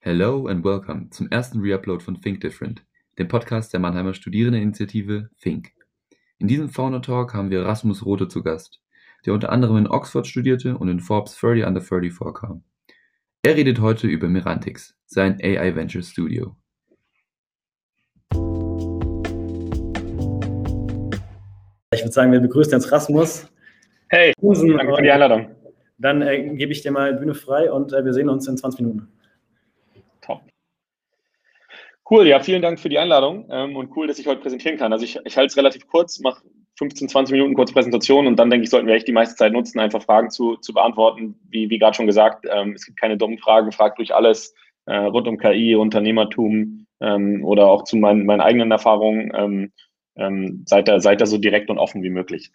Hello and welcome zum ersten Reupload von Think Different, dem Podcast der Mannheimer Studierendeninitiative Think. In diesem Founder Talk haben wir Rasmus Rote zu Gast, der unter anderem in Oxford studierte und in Forbes 30 Under 30 vorkam. Er redet heute über Mirantix, sein AI Venture Studio. Ich würde sagen, wir begrüßen jetzt Rasmus. Hey, Husen, danke für die Einladung. Dann äh, gebe ich dir mal Bühne frei und äh, wir sehen uns in 20 Minuten. Cool, ja, vielen Dank für die Einladung ähm, und cool, dass ich heute präsentieren kann. Also ich, ich halte es relativ kurz, mache 15, 20 Minuten kurz Präsentation und dann denke ich, sollten wir echt die meiste Zeit nutzen, einfach Fragen zu, zu beantworten. Wie, wie gerade schon gesagt, ähm, es gibt keine dummen Fragen, fragt durch alles äh, rund um KI, Unternehmertum ähm, oder auch zu meinen, meinen eigenen Erfahrungen. Ähm, ähm, seid, da, seid da so direkt und offen wie möglich.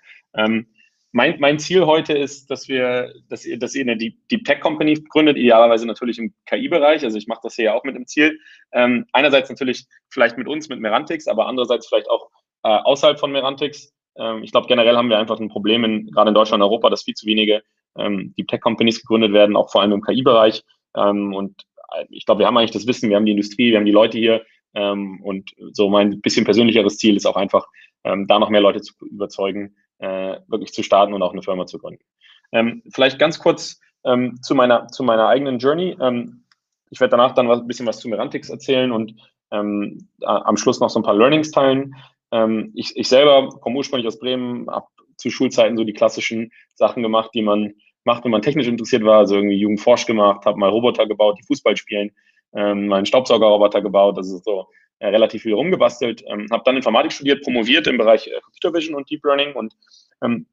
Mein, mein Ziel heute ist, dass wir, dass ihr, dass ihr eine Deep, Deep Tech Company gründet, idealerweise natürlich im KI-Bereich. Also ich mache das hier ja auch mit dem Ziel. Ähm, einerseits natürlich vielleicht mit uns, mit Merantix, aber andererseits vielleicht auch äh, außerhalb von Merantix. Ähm, ich glaube, generell haben wir einfach ein Problem, in, gerade in Deutschland und Europa, dass viel zu wenige ähm, Deep Tech Companies gegründet werden, auch vor allem im KI-Bereich. Ähm, und äh, ich glaube, wir haben eigentlich das Wissen, wir haben die Industrie, wir haben die Leute hier. Ähm, und so mein bisschen persönlicheres Ziel ist auch einfach, ähm, da noch mehr Leute zu überzeugen, äh, wirklich zu starten und auch eine Firma zu gründen. Ähm, vielleicht ganz kurz ähm, zu, meiner, zu meiner eigenen Journey. Ähm, ich werde danach dann was, ein bisschen was zu Merantix erzählen und ähm, am Schluss noch so ein paar Learnings teilen. Ähm, ich, ich selber komme ursprünglich aus Bremen, habe zu Schulzeiten so die klassischen Sachen gemacht, die man macht, wenn man technisch interessiert war, also irgendwie Jugendforsch gemacht, habe mal Roboter gebaut, die Fußball spielen, ähm, mal einen Staubsaugerroboter gebaut, das ist so äh, relativ viel rumgebastelt, ähm, habe dann Informatik studiert, promoviert im Bereich äh, Computer Vision und Deep Learning und ähm,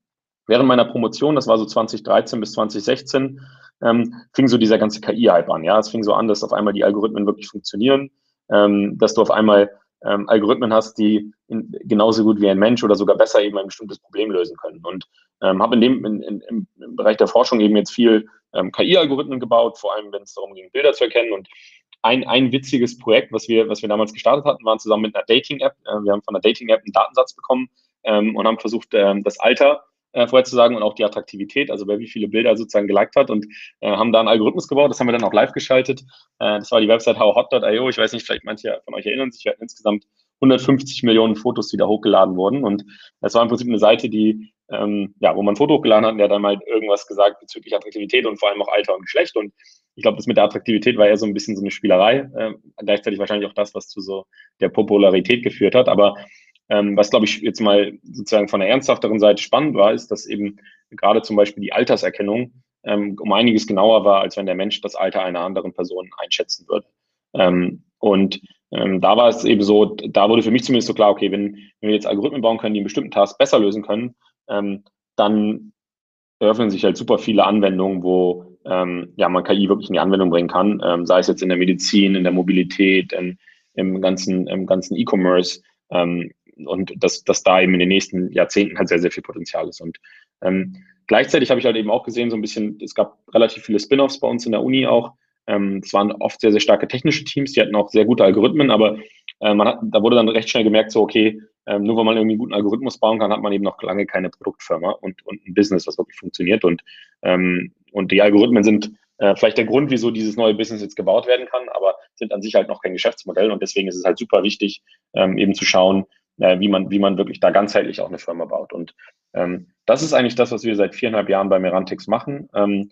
während meiner Promotion, das war so 2013 bis 2016, ähm, fing so dieser ganze KI-Hype an. Ja, es fing so an, dass auf einmal die Algorithmen wirklich funktionieren, ähm, dass du auf einmal ähm, Algorithmen hast, die in, genauso gut wie ein Mensch oder sogar besser eben ein bestimmtes Problem lösen können. Und ähm, habe in dem in, in, im Bereich der Forschung eben jetzt viel ähm, KI-Algorithmen gebaut, vor allem wenn es darum ging, Bilder zu erkennen. Und ein, ein witziges Projekt, was wir, was wir damals gestartet hatten, waren zusammen mit einer Dating-App. Äh, wir haben von der Dating-App einen Datensatz bekommen ähm, und haben versucht, ähm, das Alter äh, vorherzusagen und auch die Attraktivität, also wer wie viele Bilder sozusagen geliked hat und äh, haben da einen Algorithmus gebaut, das haben wir dann auch live geschaltet. Äh, das war die Website howhot.io. Ich weiß nicht, vielleicht manche von euch erinnern sich, wir hatten insgesamt 150 Millionen Fotos, die da hochgeladen wurden. Und das war im Prinzip eine Seite, die, ähm, ja, wo man ein Foto hochgeladen hat und der dann mal irgendwas gesagt bezüglich Attraktivität und vor allem auch Alter und Geschlecht. Und ich glaube, das mit der Attraktivität war eher so ein bisschen so eine Spielerei, äh, gleichzeitig wahrscheinlich auch das, was zu so der Popularität geführt hat. Aber ähm, was, glaube ich, jetzt mal sozusagen von der ernsthafteren Seite spannend war, ist, dass eben gerade zum Beispiel die Alterserkennung ähm, um einiges genauer war, als wenn der Mensch das Alter einer anderen Person einschätzen würde. Ähm, und ähm, da war es eben so, da wurde für mich zumindest so klar, okay, wenn, wenn wir jetzt Algorithmen bauen können, die einen bestimmten Task besser lösen können, ähm, dann eröffnen sich halt super viele Anwendungen, wo ähm, ja, man KI wirklich in die Anwendung bringen kann, ähm, sei es jetzt in der Medizin, in der Mobilität, in, im ganzen im ganzen E-Commerce ähm, und dass, dass da eben in den nächsten Jahrzehnten halt sehr, sehr viel Potenzial ist. Und ähm, gleichzeitig habe ich halt eben auch gesehen, so ein bisschen, es gab relativ viele Spin-offs bei uns in der Uni auch, ähm, es waren oft sehr, sehr starke technische Teams, die hatten auch sehr gute Algorithmen, aber äh, man hat, da wurde dann recht schnell gemerkt, so okay, ähm, nur weil man irgendwie einen guten Algorithmus bauen kann, hat man eben noch lange keine Produktfirma und, und ein Business, was wirklich funktioniert. Und, ähm, und die Algorithmen sind äh, vielleicht der Grund, wieso dieses neue Business jetzt gebaut werden kann, aber sind an sich halt noch kein Geschäftsmodell. Und deswegen ist es halt super wichtig, ähm, eben zu schauen, äh, wie, man, wie man wirklich da ganzheitlich auch eine Firma baut. Und ähm, das ist eigentlich das, was wir seit viereinhalb Jahren bei Merantix machen. Ähm,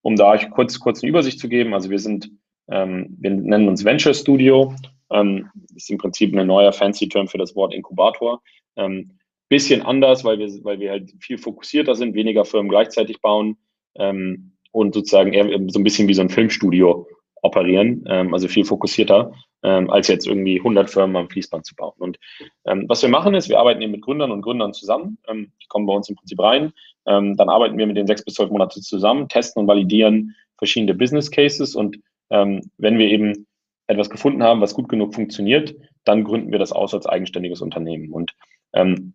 um da euch kurz, kurz eine Übersicht zu geben, also wir sind, ähm, wir nennen uns Venture Studio, ähm, ist im Prinzip ein neuer fancy Term für das Wort Inkubator. Ähm, bisschen anders, weil wir, weil wir halt viel fokussierter sind, weniger Firmen gleichzeitig bauen ähm, und sozusagen eher so ein bisschen wie so ein Filmstudio operieren, ähm, also viel fokussierter, ähm, als jetzt irgendwie 100 Firmen am Fließband zu bauen. Und ähm, was wir machen ist, wir arbeiten eben mit Gründern und Gründern zusammen, ähm, die kommen bei uns im Prinzip rein, ähm, dann arbeiten wir mit den sechs bis zwölf Monate zusammen, testen und validieren verschiedene Business Cases und wenn wir eben etwas gefunden haben, was gut genug funktioniert, dann gründen wir das aus als eigenständiges Unternehmen. Und ähm,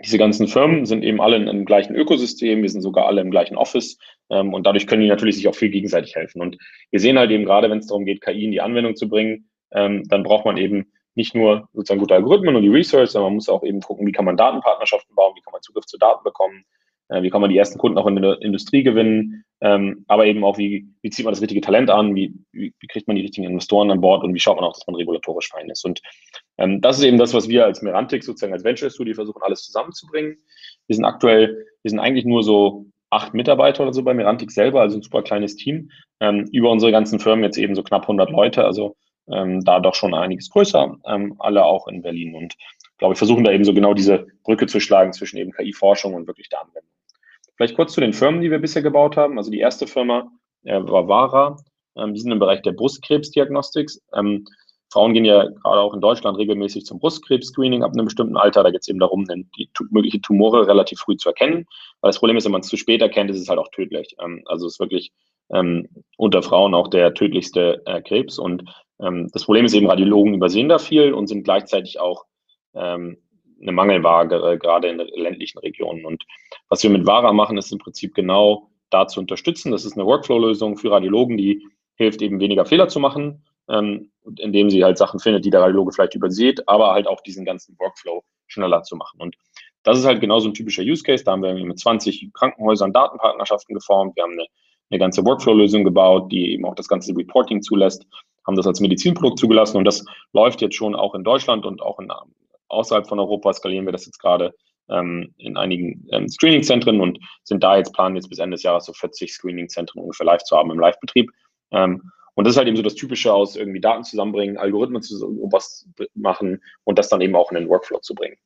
diese ganzen Firmen sind eben alle in einem gleichen Ökosystem, wir sind sogar alle im gleichen Office ähm, und dadurch können die natürlich sich auch viel gegenseitig helfen. Und wir sehen halt eben gerade, wenn es darum geht, KI in die Anwendung zu bringen, ähm, dann braucht man eben nicht nur sozusagen gute Algorithmen und die Research, sondern man muss auch eben gucken, wie kann man Datenpartnerschaften bauen, wie kann man Zugriff zu Daten bekommen, äh, wie kann man die ersten Kunden auch in der Industrie gewinnen, ähm, aber eben auch, wie, wie zieht man das richtige Talent an, wie, wie, wie, kriegt man die richtigen Investoren an Bord und wie schaut man auch, dass man regulatorisch fein ist. Und ähm, das ist eben das, was wir als Merantic sozusagen als Venture Studio versuchen, alles zusammenzubringen. Wir sind aktuell, wir sind eigentlich nur so acht Mitarbeiter oder so bei Merantic selber, also ein super kleines Team. Ähm, über unsere ganzen Firmen jetzt eben so knapp 100 Leute, also ähm, da doch schon einiges größer, ähm, alle auch in Berlin. Und glaube ich, versuchen da eben so genau diese Brücke zu schlagen zwischen eben KI-Forschung und wirklich der Anwendung. Vielleicht kurz zu den Firmen, die wir bisher gebaut haben. Also die erste Firma äh, war Vara. Ähm, die sind im Bereich der Brustkrebsdiagnostik. Ähm, Frauen gehen ja gerade auch in Deutschland regelmäßig zum Brustkrebs-Screening ab einem bestimmten Alter. Da geht es eben darum, die mögliche Tumore relativ früh zu erkennen. Weil das Problem ist, wenn man es zu spät erkennt, ist es halt auch tödlich. Ähm, also es ist wirklich ähm, unter Frauen auch der tödlichste äh, Krebs. Und ähm, das Problem ist eben, Radiologen übersehen da viel und sind gleichzeitig auch ähm, eine Mangelware, gerade in ländlichen Regionen. Und was wir mit VARA machen, ist im Prinzip genau da zu unterstützen. Das ist eine Workflow-Lösung für Radiologen, die hilft eben weniger Fehler zu machen, ähm, indem sie halt Sachen findet, die der Radiologe vielleicht übersieht, aber halt auch diesen ganzen Workflow schneller zu machen. Und das ist halt genau so ein typischer Use Case. Da haben wir mit 20 Krankenhäusern Datenpartnerschaften geformt. Wir haben eine, eine ganze Workflow-Lösung gebaut, die eben auch das ganze Reporting zulässt, haben das als Medizinprodukt zugelassen und das läuft jetzt schon auch in Deutschland und auch in außerhalb von Europa skalieren wir das jetzt gerade ähm, in einigen ähm, Screening-Zentren und sind da jetzt, planen jetzt bis Ende des Jahres so 40 Screening-Zentren ungefähr live zu haben im Live-Betrieb. Ähm, und das ist halt eben so das Typische aus irgendwie Daten zusammenbringen, Algorithmen zu was machen und das dann eben auch in den Workflow zu bringen.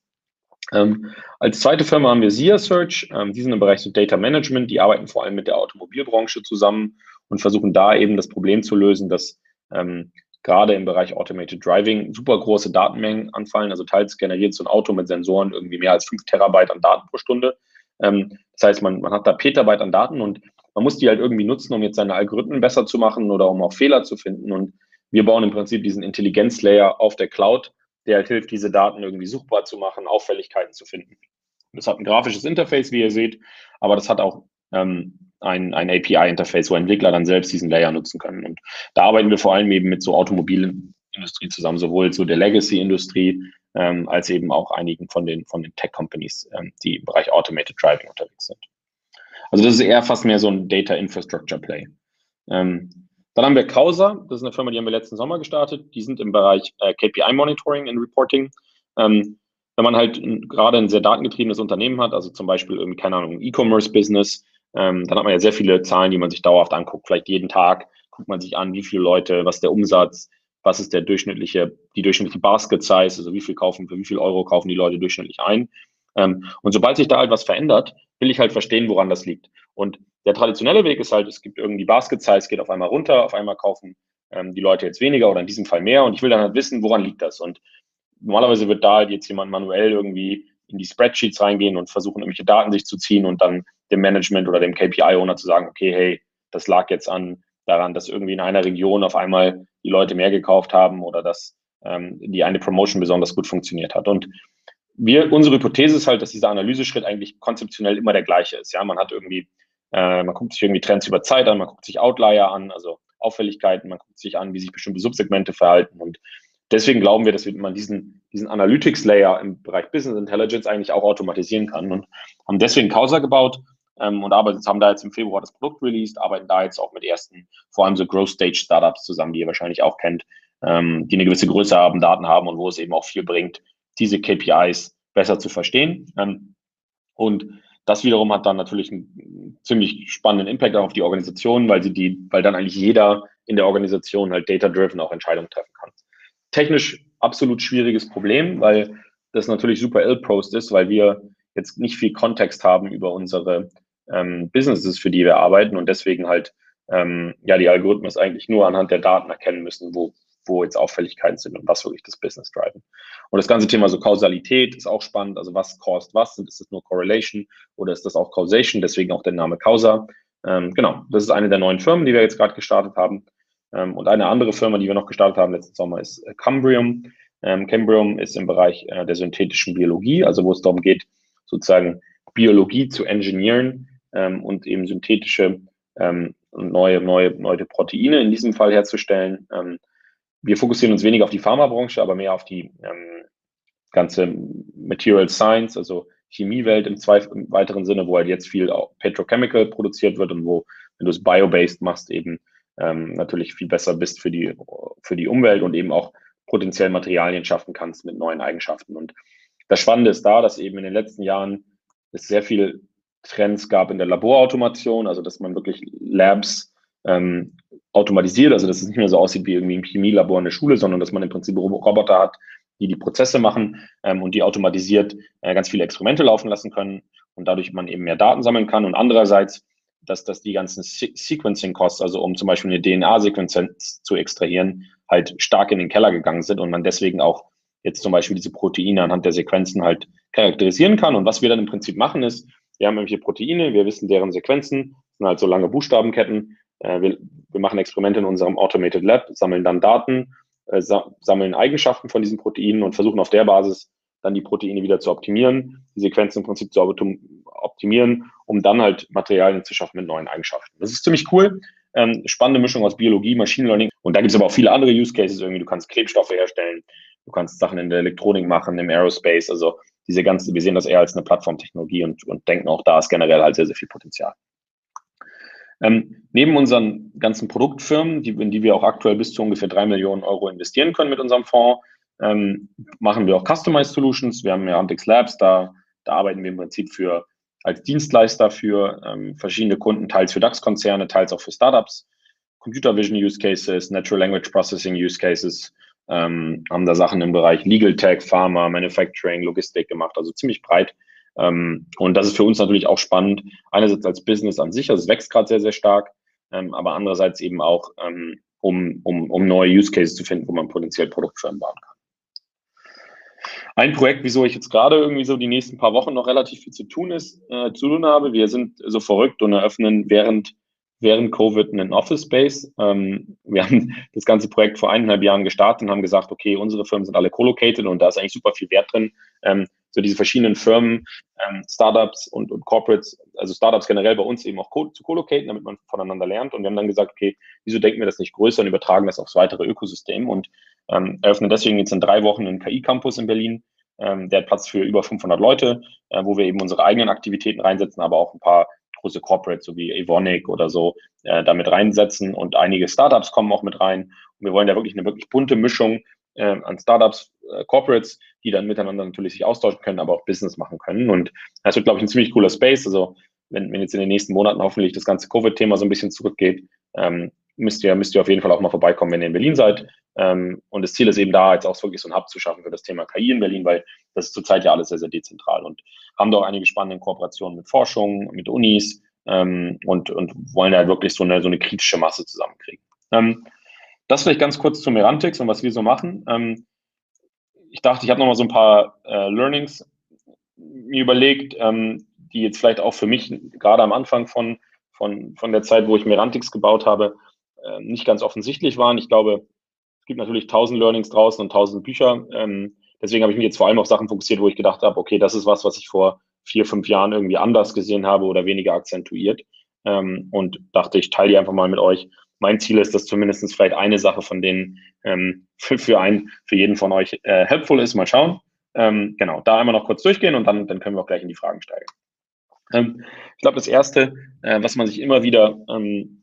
Ähm, als zweite Firma haben wir SIA Search. Ähm, die sind im Bereich so Data Management. Die arbeiten vor allem mit der Automobilbranche zusammen und versuchen da eben das Problem zu lösen, dass ähm, gerade im Bereich Automated Driving super große Datenmengen anfallen. Also teils generiert so ein Auto mit Sensoren irgendwie mehr als 5 Terabyte an Daten pro Stunde. Ähm, das heißt, man, man hat da Petabyte an Daten und man muss die halt irgendwie nutzen, um jetzt seine Algorithmen besser zu machen oder um auch Fehler zu finden. Und wir bauen im Prinzip diesen Intelligenzlayer auf der Cloud, der halt hilft, diese Daten irgendwie suchbar zu machen, Auffälligkeiten zu finden. Das hat ein grafisches Interface, wie ihr seht, aber das hat auch ähm, ein, ein API-Interface, wo Entwickler dann selbst diesen Layer nutzen können. Und da arbeiten wir vor allem eben mit so Automobilindustrie zusammen, sowohl so der Legacy-Industrie ähm, als eben auch einigen von den, von den Tech-Companies, ähm, die im Bereich Automated Driving unterwegs sind. Also das ist eher fast mehr so ein Data Infrastructure Play. Ähm, dann haben wir Causa, das ist eine Firma, die haben wir letzten Sommer gestartet. Die sind im Bereich äh, KPI Monitoring and Reporting. Ähm, wenn man halt gerade ein sehr datengetriebenes Unternehmen hat, also zum Beispiel keine Ahnung, E-Commerce-Business, ähm, dann hat man ja sehr viele Zahlen, die man sich dauerhaft anguckt. Vielleicht jeden Tag guckt man sich an, wie viele Leute, was ist der Umsatz, was ist der durchschnittliche, die durchschnittliche Basket Size, also wie viel kaufen, für wie viel Euro kaufen die Leute durchschnittlich ein. Ähm, und sobald sich da halt was verändert, will ich halt verstehen, woran das liegt. Und der traditionelle Weg ist halt, es gibt irgendwie Basket Size, geht auf einmal runter, auf einmal kaufen ähm, die Leute jetzt weniger oder in diesem Fall mehr und ich will dann halt wissen, woran liegt das. Und normalerweise wird da halt jetzt jemand manuell irgendwie in die Spreadsheets reingehen und versuchen, irgendwelche Daten sich zu ziehen und dann dem Management oder dem KPI-Owner zu sagen, okay, hey, das lag jetzt an daran, dass irgendwie in einer Region auf einmal die Leute mehr gekauft haben oder dass ähm, die eine Promotion besonders gut funktioniert hat. Und wir, unsere Hypothese ist halt, dass dieser Analyseschritt eigentlich konzeptionell immer der gleiche ist. Ja, man hat irgendwie, äh, man guckt sich irgendwie Trends über Zeit an, man guckt sich Outlier an, also Auffälligkeiten, man guckt sich an, wie sich bestimmte Subsegmente verhalten und deswegen glauben wir, dass man diesen, diesen Analytics-Layer im Bereich Business Intelligence eigentlich auch automatisieren kann und haben deswegen Causa gebaut, ähm, und arbeiten, haben da jetzt im Februar das Produkt released, arbeiten da jetzt auch mit ersten, vor allem so Growth Stage Startups zusammen, die ihr wahrscheinlich auch kennt, ähm, die eine gewisse Größe haben, Daten haben und wo es eben auch viel bringt, diese KPIs besser zu verstehen. Ähm, und das wiederum hat dann natürlich einen ziemlich spannenden Impact auf die Organisation, weil sie die, weil dann eigentlich jeder in der Organisation halt data-driven auch Entscheidungen treffen kann. Technisch absolut schwieriges Problem, weil das natürlich super ill-prost ist, weil wir jetzt nicht viel Kontext haben über unsere ähm, Businesses, für die wir arbeiten und deswegen halt ähm, ja die Algorithmen eigentlich nur anhand der Daten erkennen müssen, wo, wo jetzt Auffälligkeiten sind und was wirklich das Business driven. Und das ganze Thema so Kausalität ist auch spannend. Also was caused was? Ist das nur Correlation oder ist das auch Causation? Deswegen auch der Name Causa. Ähm, genau, das ist eine der neuen Firmen, die wir jetzt gerade gestartet haben. Ähm, und eine andere Firma, die wir noch gestartet haben letzten Sommer, ist äh, Cambrium. Ähm, Cambrium ist im Bereich äh, der synthetischen Biologie, also wo es darum geht, sozusagen Biologie zu engineeren ähm, und eben synthetische ähm, neue, neue, neue Proteine in diesem Fall herzustellen. Ähm, wir fokussieren uns weniger auf die Pharmabranche, aber mehr auf die ähm, ganze Material Science, also Chemiewelt im, Zweif im weiteren Sinne, wo halt jetzt viel Petrochemical produziert wird und wo, wenn du es bio-based machst, eben ähm, natürlich viel besser bist für die, für die Umwelt und eben auch potenziell Materialien schaffen kannst mit neuen Eigenschaften. Und das Spannende ist da, dass eben in den letzten Jahren es sehr viel Trends gab in der Laborautomation, also dass man wirklich Labs ähm, automatisiert, also dass es nicht mehr so aussieht wie irgendwie ein Chemielabor in der Schule, sondern dass man im Prinzip Roboter hat, die die Prozesse machen ähm, und die automatisiert äh, ganz viele Experimente laufen lassen können und dadurch man eben mehr Daten sammeln kann. Und andererseits, dass, dass die ganzen Se Sequencing-Costs, also um zum Beispiel eine DNA-Sequenz zu extrahieren, halt stark in den Keller gegangen sind und man deswegen auch jetzt zum Beispiel diese Proteine anhand der Sequenzen halt charakterisieren kann. Und was wir dann im Prinzip machen ist, wir haben irgendwelche Proteine, wir wissen deren Sequenzen, sind halt so lange Buchstabenketten. Äh, wir, wir machen Experimente in unserem Automated Lab, sammeln dann Daten, äh, sammeln Eigenschaften von diesen Proteinen und versuchen auf der Basis dann die Proteine wieder zu optimieren, die Sequenzen im Prinzip zu optimieren, um dann halt Materialien zu schaffen mit neuen Eigenschaften. Das ist ziemlich cool. Ähm, spannende Mischung aus Biologie, Machine Learning. Und da gibt es aber auch viele andere Use Cases. Irgendwie, du kannst Klebstoffe herstellen, du kannst Sachen in der Elektronik machen, im Aerospace. Also diese ganze, wir sehen das eher als eine Plattformtechnologie und, und denken auch, da ist generell halt sehr, sehr viel Potenzial. Ähm, neben unseren ganzen Produktfirmen, die, in die wir auch aktuell bis zu ungefähr drei Millionen Euro investieren können mit unserem Fonds, ähm, machen wir auch Customized Solutions. Wir haben ja Antix Labs, da, da arbeiten wir im Prinzip für als Dienstleister für ähm, verschiedene Kunden, teils für DAX-Konzerne, teils auch für Startups, Computer Vision Use Cases, Natural Language Processing Use Cases, ähm, haben da Sachen im Bereich Legal Tech, Pharma, Manufacturing, Logistik gemacht, also ziemlich breit. Ähm, und das ist für uns natürlich auch spannend. Einerseits als Business an sich, also es wächst gerade sehr, sehr stark, ähm, aber andererseits eben auch, ähm, um, um, um neue Use Cases zu finden, wo man potenziell Produktfirmen bauen kann. Ein Projekt, wieso ich jetzt gerade irgendwie so die nächsten paar Wochen noch relativ viel zu tun ist, äh, zu tun habe. Wir sind so verrückt und eröffnen während während Covid einen Office Space. Ähm, wir haben das ganze Projekt vor eineinhalb Jahren gestartet und haben gesagt, okay, unsere Firmen sind alle co-located und da ist eigentlich super viel Wert drin. Ähm, so diese verschiedenen Firmen, ähm, Startups und, und Corporates, also Startups generell bei uns eben auch co zu co-locaten, damit man voneinander lernt. Und wir haben dann gesagt, okay, wieso denken wir das nicht größer und übertragen das aufs weitere Ökosystem und ähm, eröffnen deswegen jetzt in drei Wochen einen KI-Campus in Berlin. Ähm, der hat Platz für über 500 Leute, äh, wo wir eben unsere eigenen Aktivitäten reinsetzen, aber auch ein paar große Corporates, so wie Evonik oder so, äh, damit reinsetzen und einige Startups kommen auch mit rein. Und wir wollen da wirklich eine wirklich bunte Mischung äh, an Startups, äh, Corporates, die dann miteinander natürlich sich austauschen können, aber auch Business machen können. Und das wird, glaube ich, ein ziemlich cooler Space. Also wenn, wenn jetzt in den nächsten Monaten hoffentlich das ganze Covid-Thema so ein bisschen zurückgeht, ähm, müsst ihr, müsst ihr auf jeden Fall auch mal vorbeikommen, wenn ihr in Berlin seid. Ähm, und das Ziel ist eben da, jetzt auch wirklich so ein Hub zu schaffen für das Thema KI in Berlin, weil das ist zurzeit ja alles sehr, sehr dezentral und haben da auch einige spannende Kooperationen mit Forschung, mit Unis ähm, und, und wollen da wirklich so eine, so eine kritische Masse zusammenkriegen. Ähm, das vielleicht ganz kurz zu Merantix und was wir so machen. Ähm, ich dachte, ich habe nochmal so ein paar äh, Learnings mir überlegt, ähm, die jetzt vielleicht auch für mich gerade am Anfang von, von, von der Zeit, wo ich Merantix gebaut habe, äh, nicht ganz offensichtlich waren. Ich glaube, es gibt natürlich tausend Learnings draußen und tausend Bücher. Ähm, deswegen habe ich mich jetzt vor allem auf Sachen fokussiert, wo ich gedacht habe, okay, das ist was, was ich vor vier, fünf Jahren irgendwie anders gesehen habe oder weniger akzentuiert. Ähm, und dachte, ich teile die einfach mal mit euch. Mein Ziel ist, dass zumindest vielleicht eine Sache von denen ähm, für, für, einen, für jeden von euch äh, helpful ist. Mal schauen. Ähm, genau, da einmal noch kurz durchgehen und dann, dann können wir auch gleich in die Fragen steigen. Ähm, ich glaube, das Erste, äh, was man sich immer wieder ähm,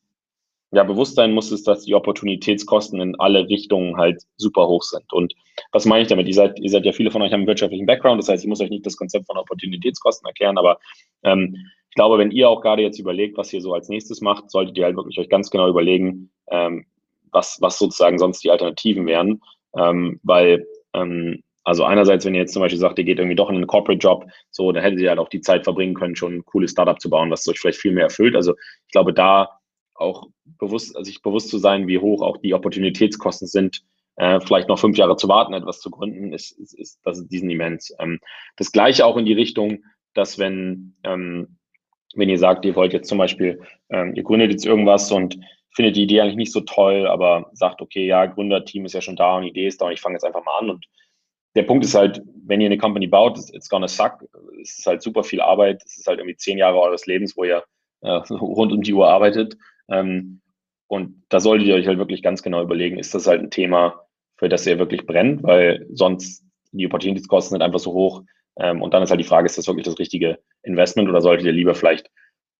ja, bewusst sein muss, ist, dass die Opportunitätskosten in alle Richtungen halt super hoch sind. Und was meine ich damit? Ihr seid, ihr seid ja viele von euch haben einen wirtschaftlichen Background, das heißt, ich muss euch nicht das Konzept von Opportunitätskosten erklären, aber ähm, ich glaube, wenn ihr auch gerade jetzt überlegt, was ihr so als nächstes macht, solltet ihr halt wirklich euch ganz genau überlegen, ähm, was, was sozusagen sonst die Alternativen wären. Ähm, weil, ähm, also einerseits, wenn ihr jetzt zum Beispiel sagt, ihr geht irgendwie doch in einen Corporate-Job, so, dann hättet ihr halt auch die Zeit verbringen können, schon ein cooles Startup zu bauen, was euch vielleicht viel mehr erfüllt. Also ich glaube, da auch bewusst, also sich bewusst zu sein, wie hoch auch die Opportunitätskosten sind, äh, vielleicht noch fünf Jahre zu warten, etwas zu gründen, ist, ist, ist das ist diesen immens. Ähm, das gleiche auch in die Richtung, dass wenn, ähm, wenn ihr sagt, ihr wollt jetzt zum Beispiel, ähm, ihr gründet jetzt irgendwas und findet die Idee eigentlich nicht so toll, aber sagt, okay, ja, Gründerteam ist ja schon da und Idee ist da und ich fange jetzt einfach mal an und der Punkt ist halt, wenn ihr eine Company baut, it's gonna suck. Es ist halt super viel Arbeit. Es ist halt irgendwie zehn Jahre eures Lebens, wo ihr äh, rund um die Uhr arbeitet. Ähm, und da solltet ihr euch halt wirklich ganz genau überlegen, ist das halt ein Thema, für das ihr wirklich brennt, weil sonst die Opportunitätskosten sind einfach so hoch, Ähm, und dann ist halt die Frage, ist das wirklich das richtige Investment oder solltet ihr lieber vielleicht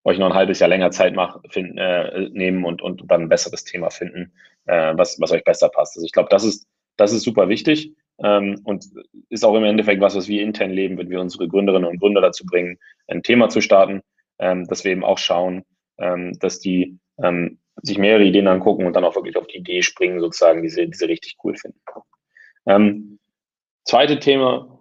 euch noch ein halbes Jahr länger Zeit mach, finden, äh, nehmen und, und dann ein besseres Thema finden, äh, was, was euch besser passt. Also ich glaube, das ist, das ist super wichtig ähm, und ist auch im Endeffekt was, was wir intern leben, wenn wir unsere Gründerinnen und Gründer dazu bringen, ein Thema zu starten, ähm, dass wir eben auch schauen, ähm, dass die ähm, sich mehrere Ideen angucken und dann auch wirklich auf die Idee springen, sozusagen, die sie, die sie richtig cool finden. Ähm, zweite Thema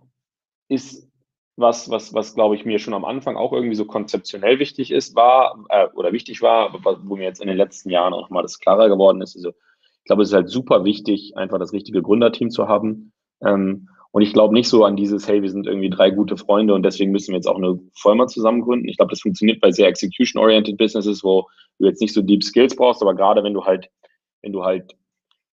ist was, was, was glaube ich mir schon am Anfang auch irgendwie so konzeptionell wichtig ist, war äh, oder wichtig war, wo mir jetzt in den letzten Jahren auch mal das klarer geworden ist. Also ich glaube, es ist halt super wichtig, einfach das richtige Gründerteam zu haben. Ähm, und ich glaube nicht so an dieses, hey, wir sind irgendwie drei gute Freunde und deswegen müssen wir jetzt auch eine Firma zusammen gründen. Ich glaube, das funktioniert bei sehr execution-oriented Businesses, wo du jetzt nicht so deep Skills brauchst, aber gerade wenn du halt, wenn du halt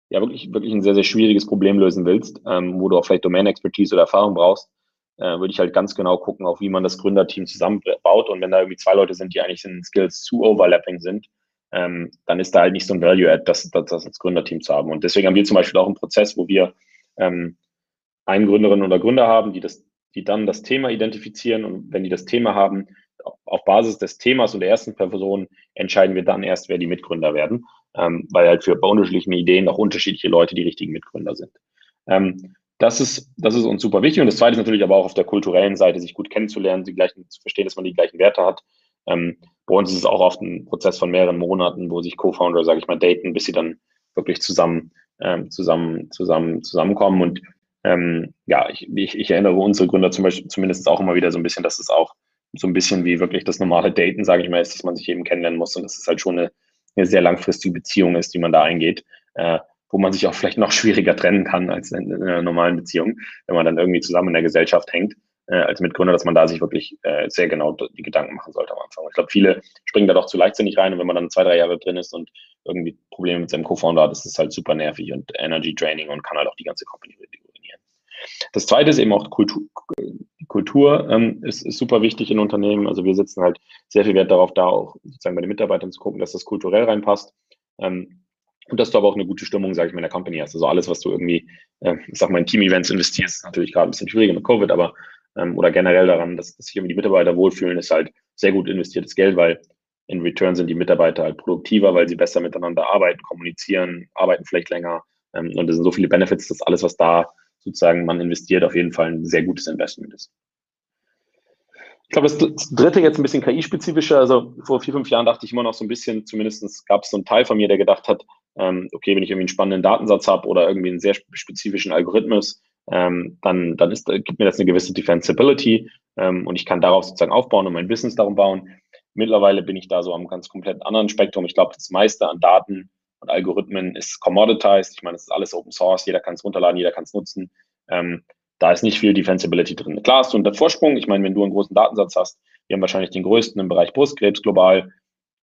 ja wirklich, wirklich ein sehr, sehr schwieriges Problem lösen willst, ähm, wo du auch vielleicht Domain-Expertise oder Erfahrung brauchst, äh, würde ich halt ganz genau gucken, auf wie man das Gründerteam zusammenbaut. Und wenn da irgendwie zwei Leute sind, die eigentlich in Skills zu overlapping sind, ähm, dann ist da halt nicht so ein Value-Add, das, das, das als Gründerteam zu haben. Und deswegen haben wir zum Beispiel auch einen Prozess, wo wir ähm, einen Gründerin oder Gründer haben, die das, die dann das Thema identifizieren und wenn die das Thema haben, auf Basis des Themas und der ersten Person entscheiden wir dann erst, wer die Mitgründer werden, ähm, weil halt für bei unterschiedlichen Ideen auch unterschiedliche Leute die richtigen Mitgründer sind. Ähm, das ist, das ist uns super wichtig. Und das zweite ist natürlich aber auch auf der kulturellen Seite, sich gut kennenzulernen, die gleichen, zu verstehen, dass man die gleichen Werte hat. Ähm, bei uns ist es auch oft ein Prozess von mehreren Monaten, wo sich Co-Founder, sage ich mal, daten, bis sie dann wirklich zusammen, ähm, zusammen, zusammen, zusammenkommen. Und ähm, ja, ich, ich, ich, erinnere unsere Gründer zum Beispiel zumindest auch immer wieder so ein bisschen, dass es auch so ein bisschen wie wirklich das normale Daten, sage ich mal, ist, dass man sich eben kennenlernen muss und dass es halt schon eine, eine sehr langfristige Beziehung ist, die man da eingeht, äh, wo man sich auch vielleicht noch schwieriger trennen kann als in, in, einer normalen Beziehung, wenn man dann irgendwie zusammen in der Gesellschaft hängt äh, als Mitgründer, dass man da sich wirklich äh, sehr genau die Gedanken machen sollte am Anfang. Ich glaube, viele springen da doch zu leichtsinnig rein und wenn man dann zwei, drei Jahre drin ist und irgendwie Probleme mit seinem Co-Founder hat, ist es halt super nervig und Energy Draining und kann halt auch die ganze Company das zweite ist eben auch Kultur. Kultur ähm, ist, ist, super wichtig in Unternehmen. Also wir setzen halt sehr viel Wert darauf, da auch sozusagen bei den Mitarbeitern zu gucken, dass das kulturell reinpasst. Ähm, und dass du aber auch eine gute Stimmung, sage ich mal, in der Company hast. Also alles, was du irgendwie, äh, ich sag mal, in Team-Events investierst, ist natürlich gerade ein bisschen schwieriger mit Covid, aber ähm, oder generell daran, dass, dass sich irgendwie die Mitarbeiter wohlfühlen, ist halt sehr gut investiertes Geld, weil in Return sind die Mitarbeiter halt produktiver, weil sie besser miteinander arbeiten, kommunizieren, arbeiten vielleicht länger. Ähm, und es sind so viele Benefits, dass alles, was da sozusagen man investiert, auf jeden Fall ein sehr gutes Investment ist. Ich glaube, das dritte jetzt ein bisschen KI-spezifischer. Also vor vier, fünf Jahren dachte ich immer noch so ein bisschen, zumindest gab es so einen Teil von mir, der gedacht hat, ähm, okay, wenn ich irgendwie einen spannenden Datensatz habe oder irgendwie einen sehr spezifischen Algorithmus, ähm, dann, dann ist, gibt mir das eine gewisse Defensibility ähm, und ich kann darauf sozusagen aufbauen und mein Business darum bauen. Mittlerweile bin ich da so am ganz komplett anderen Spektrum. Ich glaube, das meiste an Daten und Algorithmen ist commoditized. Ich meine, es ist alles Open Source, jeder kann es runterladen, jeder kann es nutzen. Ähm, da ist nicht viel Defensibility drin. Klar hast du einen Vorsprung. Ich meine, wenn du einen großen Datensatz hast, wir haben wahrscheinlich den größten im Bereich Brustkrebs global.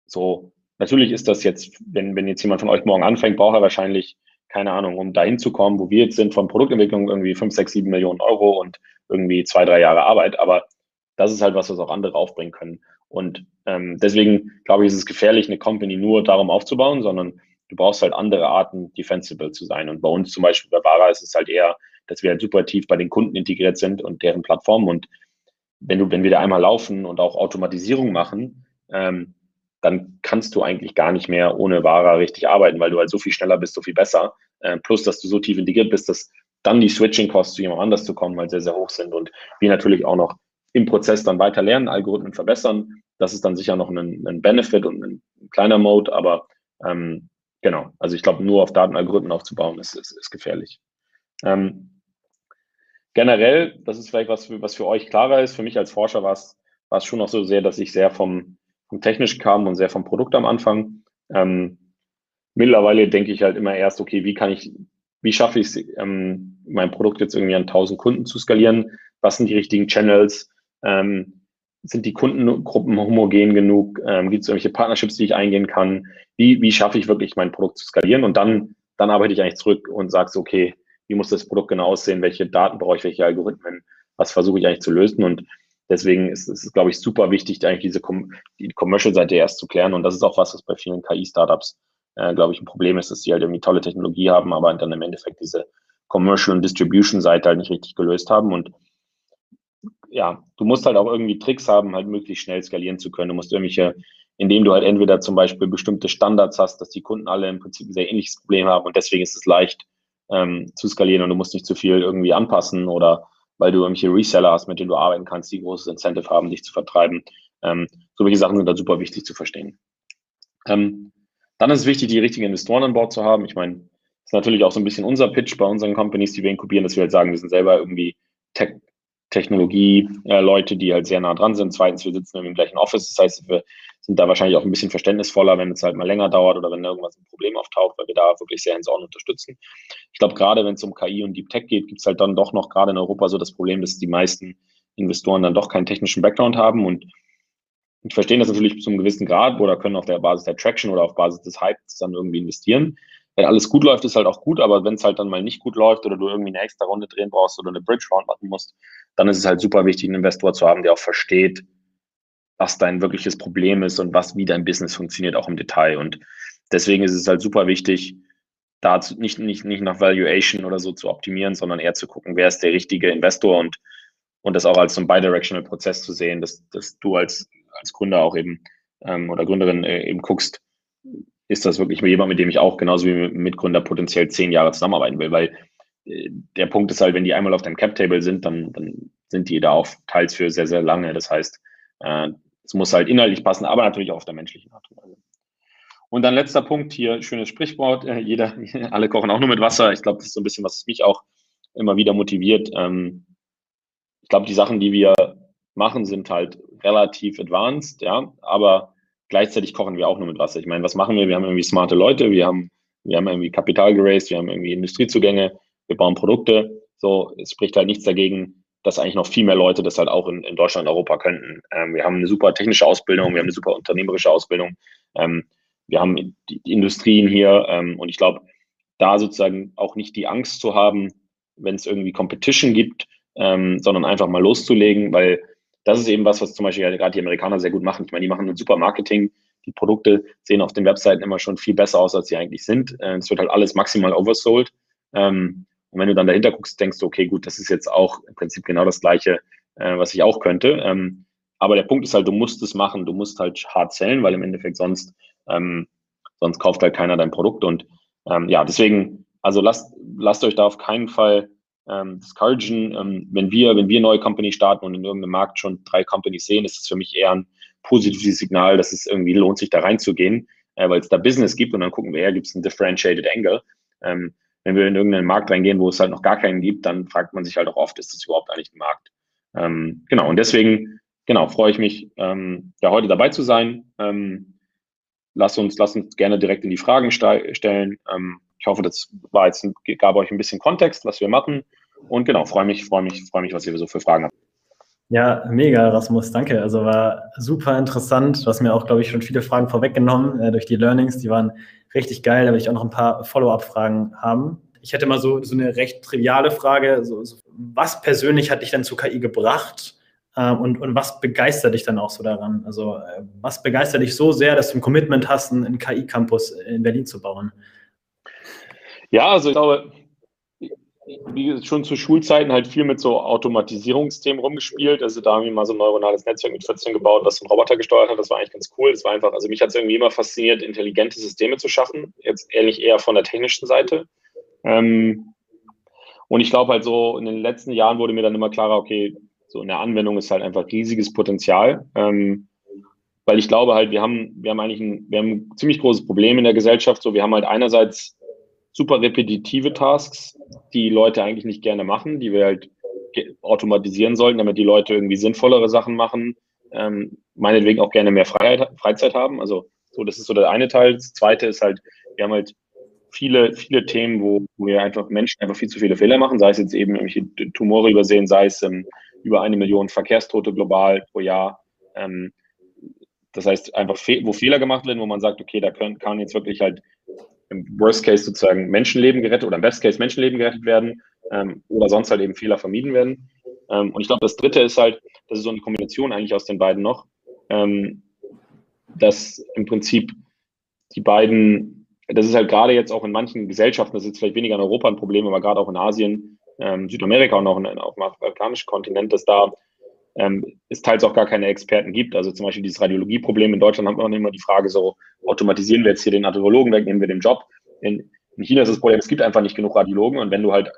So, natürlich ist das jetzt, wenn, wenn jetzt jemand von euch morgen anfängt, braucht er wahrscheinlich, keine Ahnung, um dahin zu kommen, wo wir jetzt sind, von Produktentwicklung irgendwie 5, 6, 7 Millionen Euro und irgendwie zwei, drei Jahre Arbeit. Aber das ist halt was, was auch andere aufbringen können. Und ähm, deswegen glaube ich, ist es gefährlich, eine Company nur darum aufzubauen, sondern du brauchst halt andere Arten, defensible zu sein. Und bei uns zum Beispiel bei Vara ist es halt eher, dass wir halt super tief bei den Kunden integriert sind und deren Plattformen. Und wenn du, wenn wir da einmal laufen und auch Automatisierung machen, ähm, dann kannst du eigentlich gar nicht mehr ohne Vara richtig arbeiten, weil du halt so viel schneller bist, so viel besser. Äh, plus, dass du so tief integriert bist, dass dann die Switching-Costs zu jemand anders zu kommen, halt sehr, sehr hoch sind. Und wir natürlich auch noch im Prozess dann weiter lernen, Algorithmen verbessern. Das ist dann sicher noch ein, ein Benefit und ein kleiner Mode, aber ähm, Genau. Also ich glaube, nur auf Datenalgorithmen aufzubauen, ist, ist, ist gefährlich. Ähm, generell, das ist vielleicht was, für, was für euch klarer ist. Für mich als Forscher war es, schon noch so sehr, dass ich sehr vom, vom Technisch kam und sehr vom Produkt am Anfang. Ähm, mittlerweile denke ich halt immer erst, okay, wie kann ich, wie schaffe ich es, ähm, mein Produkt jetzt irgendwie an 1000 Kunden zu skalieren? Was sind die richtigen Channels? Ähm, sind die Kundengruppen homogen genug? Ähm, Gibt es irgendwelche Partnerships, die ich eingehen kann? Wie, wie schaffe ich wirklich mein Produkt zu skalieren? Und dann, dann arbeite ich eigentlich zurück und sage so, okay, wie muss das Produkt genau aussehen? Welche Daten brauche ich? Welche Algorithmen? Was versuche ich eigentlich zu lösen? Und deswegen ist es, glaube ich, super wichtig, eigentlich diese Com die Commercial-Seite erst zu klären. Und das ist auch was, was bei vielen KI-Startups, äh, glaube ich, ein Problem ist, dass sie halt irgendwie tolle Technologie haben, aber dann im Endeffekt diese Commercial- und Distribution-Seite halt nicht richtig gelöst haben. Und ja, du musst halt auch irgendwie Tricks haben, halt möglichst schnell skalieren zu können. Du musst irgendwelche, indem du halt entweder zum Beispiel bestimmte Standards hast, dass die Kunden alle im Prinzip ein sehr ähnliches Problem haben und deswegen ist es leicht ähm, zu skalieren und du musst nicht zu viel irgendwie anpassen oder weil du irgendwelche Reseller hast, mit denen du arbeiten kannst, die großes Incentive haben, dich zu vertreiben. Ähm, so welche Sachen sind da super wichtig zu verstehen. Ähm, dann ist es wichtig, die richtigen Investoren an Bord zu haben. Ich meine, das ist natürlich auch so ein bisschen unser Pitch bei unseren Companies, die wir inkubieren, dass wir halt sagen, wir sind selber irgendwie Tech Technologie-Leute, äh, die halt sehr nah dran sind. Zweitens, wir sitzen im gleichen Office. Das heißt, wir sind da wahrscheinlich auch ein bisschen verständnisvoller, wenn es halt mal länger dauert oder wenn irgendwas ein Problem auftaucht, weil wir da wirklich sehr hands-on unterstützen. Ich glaube, gerade wenn es um KI und Deep Tech geht, gibt es halt dann doch noch gerade in Europa so das Problem, dass die meisten Investoren dann doch keinen technischen Background haben und ich verstehe das natürlich zu einem gewissen Grad oder können auf der Basis der Traction oder auf Basis des Hypes dann irgendwie investieren wenn alles gut läuft, ist halt auch gut, aber wenn es halt dann mal nicht gut läuft oder du irgendwie eine extra Runde drehen brauchst oder eine Bridge Round machen musst, dann ist es halt super wichtig, einen Investor zu haben, der auch versteht, was dein wirkliches Problem ist und was, wie dein Business funktioniert, auch im Detail. Und deswegen ist es halt super wichtig, da nicht, nicht, nicht nach Valuation oder so zu optimieren, sondern eher zu gucken, wer ist der richtige Investor und, und das auch als so ein bidirectional Prozess zu sehen, dass, dass du als, als Gründer auch eben ähm, oder Gründerin äh, eben guckst, ist das wirklich jemand, mit dem ich auch genauso wie mit Mitgründer potenziell zehn Jahre zusammenarbeiten will, weil äh, der Punkt ist halt, wenn die einmal auf deinem Cap-Table sind, dann, dann sind die da auch teils für sehr, sehr lange. Das heißt, äh, es muss halt inhaltlich passen, aber natürlich auch auf der menschlichen Art und Weise. Und dann letzter Punkt hier, schönes Sprichwort, äh, jeder, alle kochen auch nur mit Wasser. Ich glaube, das ist so ein bisschen, was mich auch immer wieder motiviert. Ähm, ich glaube, die Sachen, die wir machen, sind halt relativ advanced, ja, aber gleichzeitig kochen wir auch nur mit Wasser. Ich meine, was machen wir? Wir haben irgendwie smarte Leute, wir haben, wir haben irgendwie Kapital geraced, wir haben irgendwie Industriezugänge, wir bauen Produkte. So, es spricht halt nichts dagegen, dass eigentlich noch viel mehr Leute das halt auch in, in Deutschland und Europa könnten. Ähm, wir haben eine super technische Ausbildung, wir haben eine super unternehmerische Ausbildung, ähm, wir haben die, die Industrien hier ähm, und ich glaube, da sozusagen auch nicht die Angst zu haben, wenn es irgendwie Competition gibt, ähm, sondern einfach mal loszulegen, weil das ist eben was, was zum Beispiel gerade die Amerikaner sehr gut machen. Ich meine, die machen ein super Marketing. Die Produkte sehen auf den Webseiten immer schon viel besser aus, als sie eigentlich sind. Äh, es wird halt alles maximal oversold. Ähm, und wenn du dann dahinter guckst, denkst du, okay, gut, das ist jetzt auch im Prinzip genau das Gleiche, äh, was ich auch könnte. Ähm, aber der Punkt ist halt, du musst es machen, du musst halt hart zählen, weil im Endeffekt sonst, ähm, sonst kauft halt keiner dein Produkt. Und ja, deswegen, also lasst, lasst euch da auf keinen Fall ähm, discouragen. Ähm, wenn wir, wenn wir neue Company starten und in irgendeinem Markt schon drei Companies sehen, ist es für mich eher ein positives Signal, dass es irgendwie lohnt, sich da reinzugehen, äh, weil es da Business gibt und dann gucken wir her, gibt es einen differentiated Angle. Ähm, wenn wir in irgendeinen Markt reingehen, wo es halt noch gar keinen gibt, dann fragt man sich halt auch oft, ist das überhaupt eigentlich ein Markt? Ähm, genau, und deswegen, genau, freue ich mich, ähm, ja, heute dabei zu sein. Ähm, lass uns, lass uns gerne direkt in die Fragen stellen. Ähm, ich hoffe, das war jetzt, gab euch ein bisschen Kontext, was wir machen. Und genau, freue mich, freue mich, freue mich, was ihr so für Fragen habt. Ja, mega, Rasmus, danke. Also war super interessant. Du hast mir auch, glaube ich, schon viele Fragen vorweggenommen äh, durch die Learnings. Die waren richtig geil. Da will ich auch noch ein paar Follow-up-Fragen haben. Ich hätte mal so, so eine recht triviale Frage. So, so, was persönlich hat dich denn zu KI gebracht? Äh, und, und was begeistert dich dann auch so daran? Also, äh, was begeistert dich so sehr, dass du ein Commitment hast, einen KI-Campus in Berlin zu bauen? Ja, also ich glaube, wie schon zu Schulzeiten halt viel mit so Automatisierungsthemen rumgespielt. Also da haben wir mal so ein neuronales Netzwerk mit 14 gebaut, was so ein Roboter gesteuert hat. Das war eigentlich ganz cool. Das war einfach, also mich hat es irgendwie immer fasziniert, intelligente Systeme zu schaffen. Jetzt ehrlich eher von der technischen Seite. Ähm, und ich glaube halt so, in den letzten Jahren wurde mir dann immer klarer, okay, so in der Anwendung ist halt einfach riesiges Potenzial. Ähm, weil ich glaube halt, wir haben, wir haben eigentlich ein, wir haben ein ziemlich großes Problem in der Gesellschaft. So, wir haben halt einerseits super repetitive Tasks, die Leute eigentlich nicht gerne machen, die wir halt automatisieren sollten, damit die Leute irgendwie sinnvollere Sachen machen, ähm, meinetwegen auch gerne mehr Freiheit, Freizeit haben. Also so, das ist so der eine Teil. Das zweite ist halt, wir haben halt viele, viele Themen, wo, wo wir einfach Menschen einfach viel zu viele Fehler machen, sei es jetzt eben irgendwelche Tumore übersehen, sei es ähm, über eine Million Verkehrstote global pro Jahr. Ähm, das heißt, einfach, wo Fehler gemacht werden, wo man sagt, okay, da können, kann jetzt wirklich halt im Worst Case sozusagen Menschenleben gerettet oder im Best Case Menschenleben gerettet werden ähm, oder sonst halt eben Fehler vermieden werden. Ähm, und ich glaube, das Dritte ist halt, das ist so eine Kombination eigentlich aus den beiden noch, ähm, dass im Prinzip die beiden, das ist halt gerade jetzt auch in manchen Gesellschaften, das ist jetzt vielleicht weniger in Europa ein Problem, aber gerade auch in Asien, ähm, Südamerika und auch in, auf dem afrikanischen Kontinent, dass da ähm, es teils auch gar keine Experten gibt. Also zum Beispiel dieses Radiologieproblem in Deutschland haben wir immer die Frage so, automatisieren wir jetzt hier den Radiologen weg, nehmen wir den Job. In, in China ist das Problem, es gibt einfach nicht genug Radiologen und wenn du halt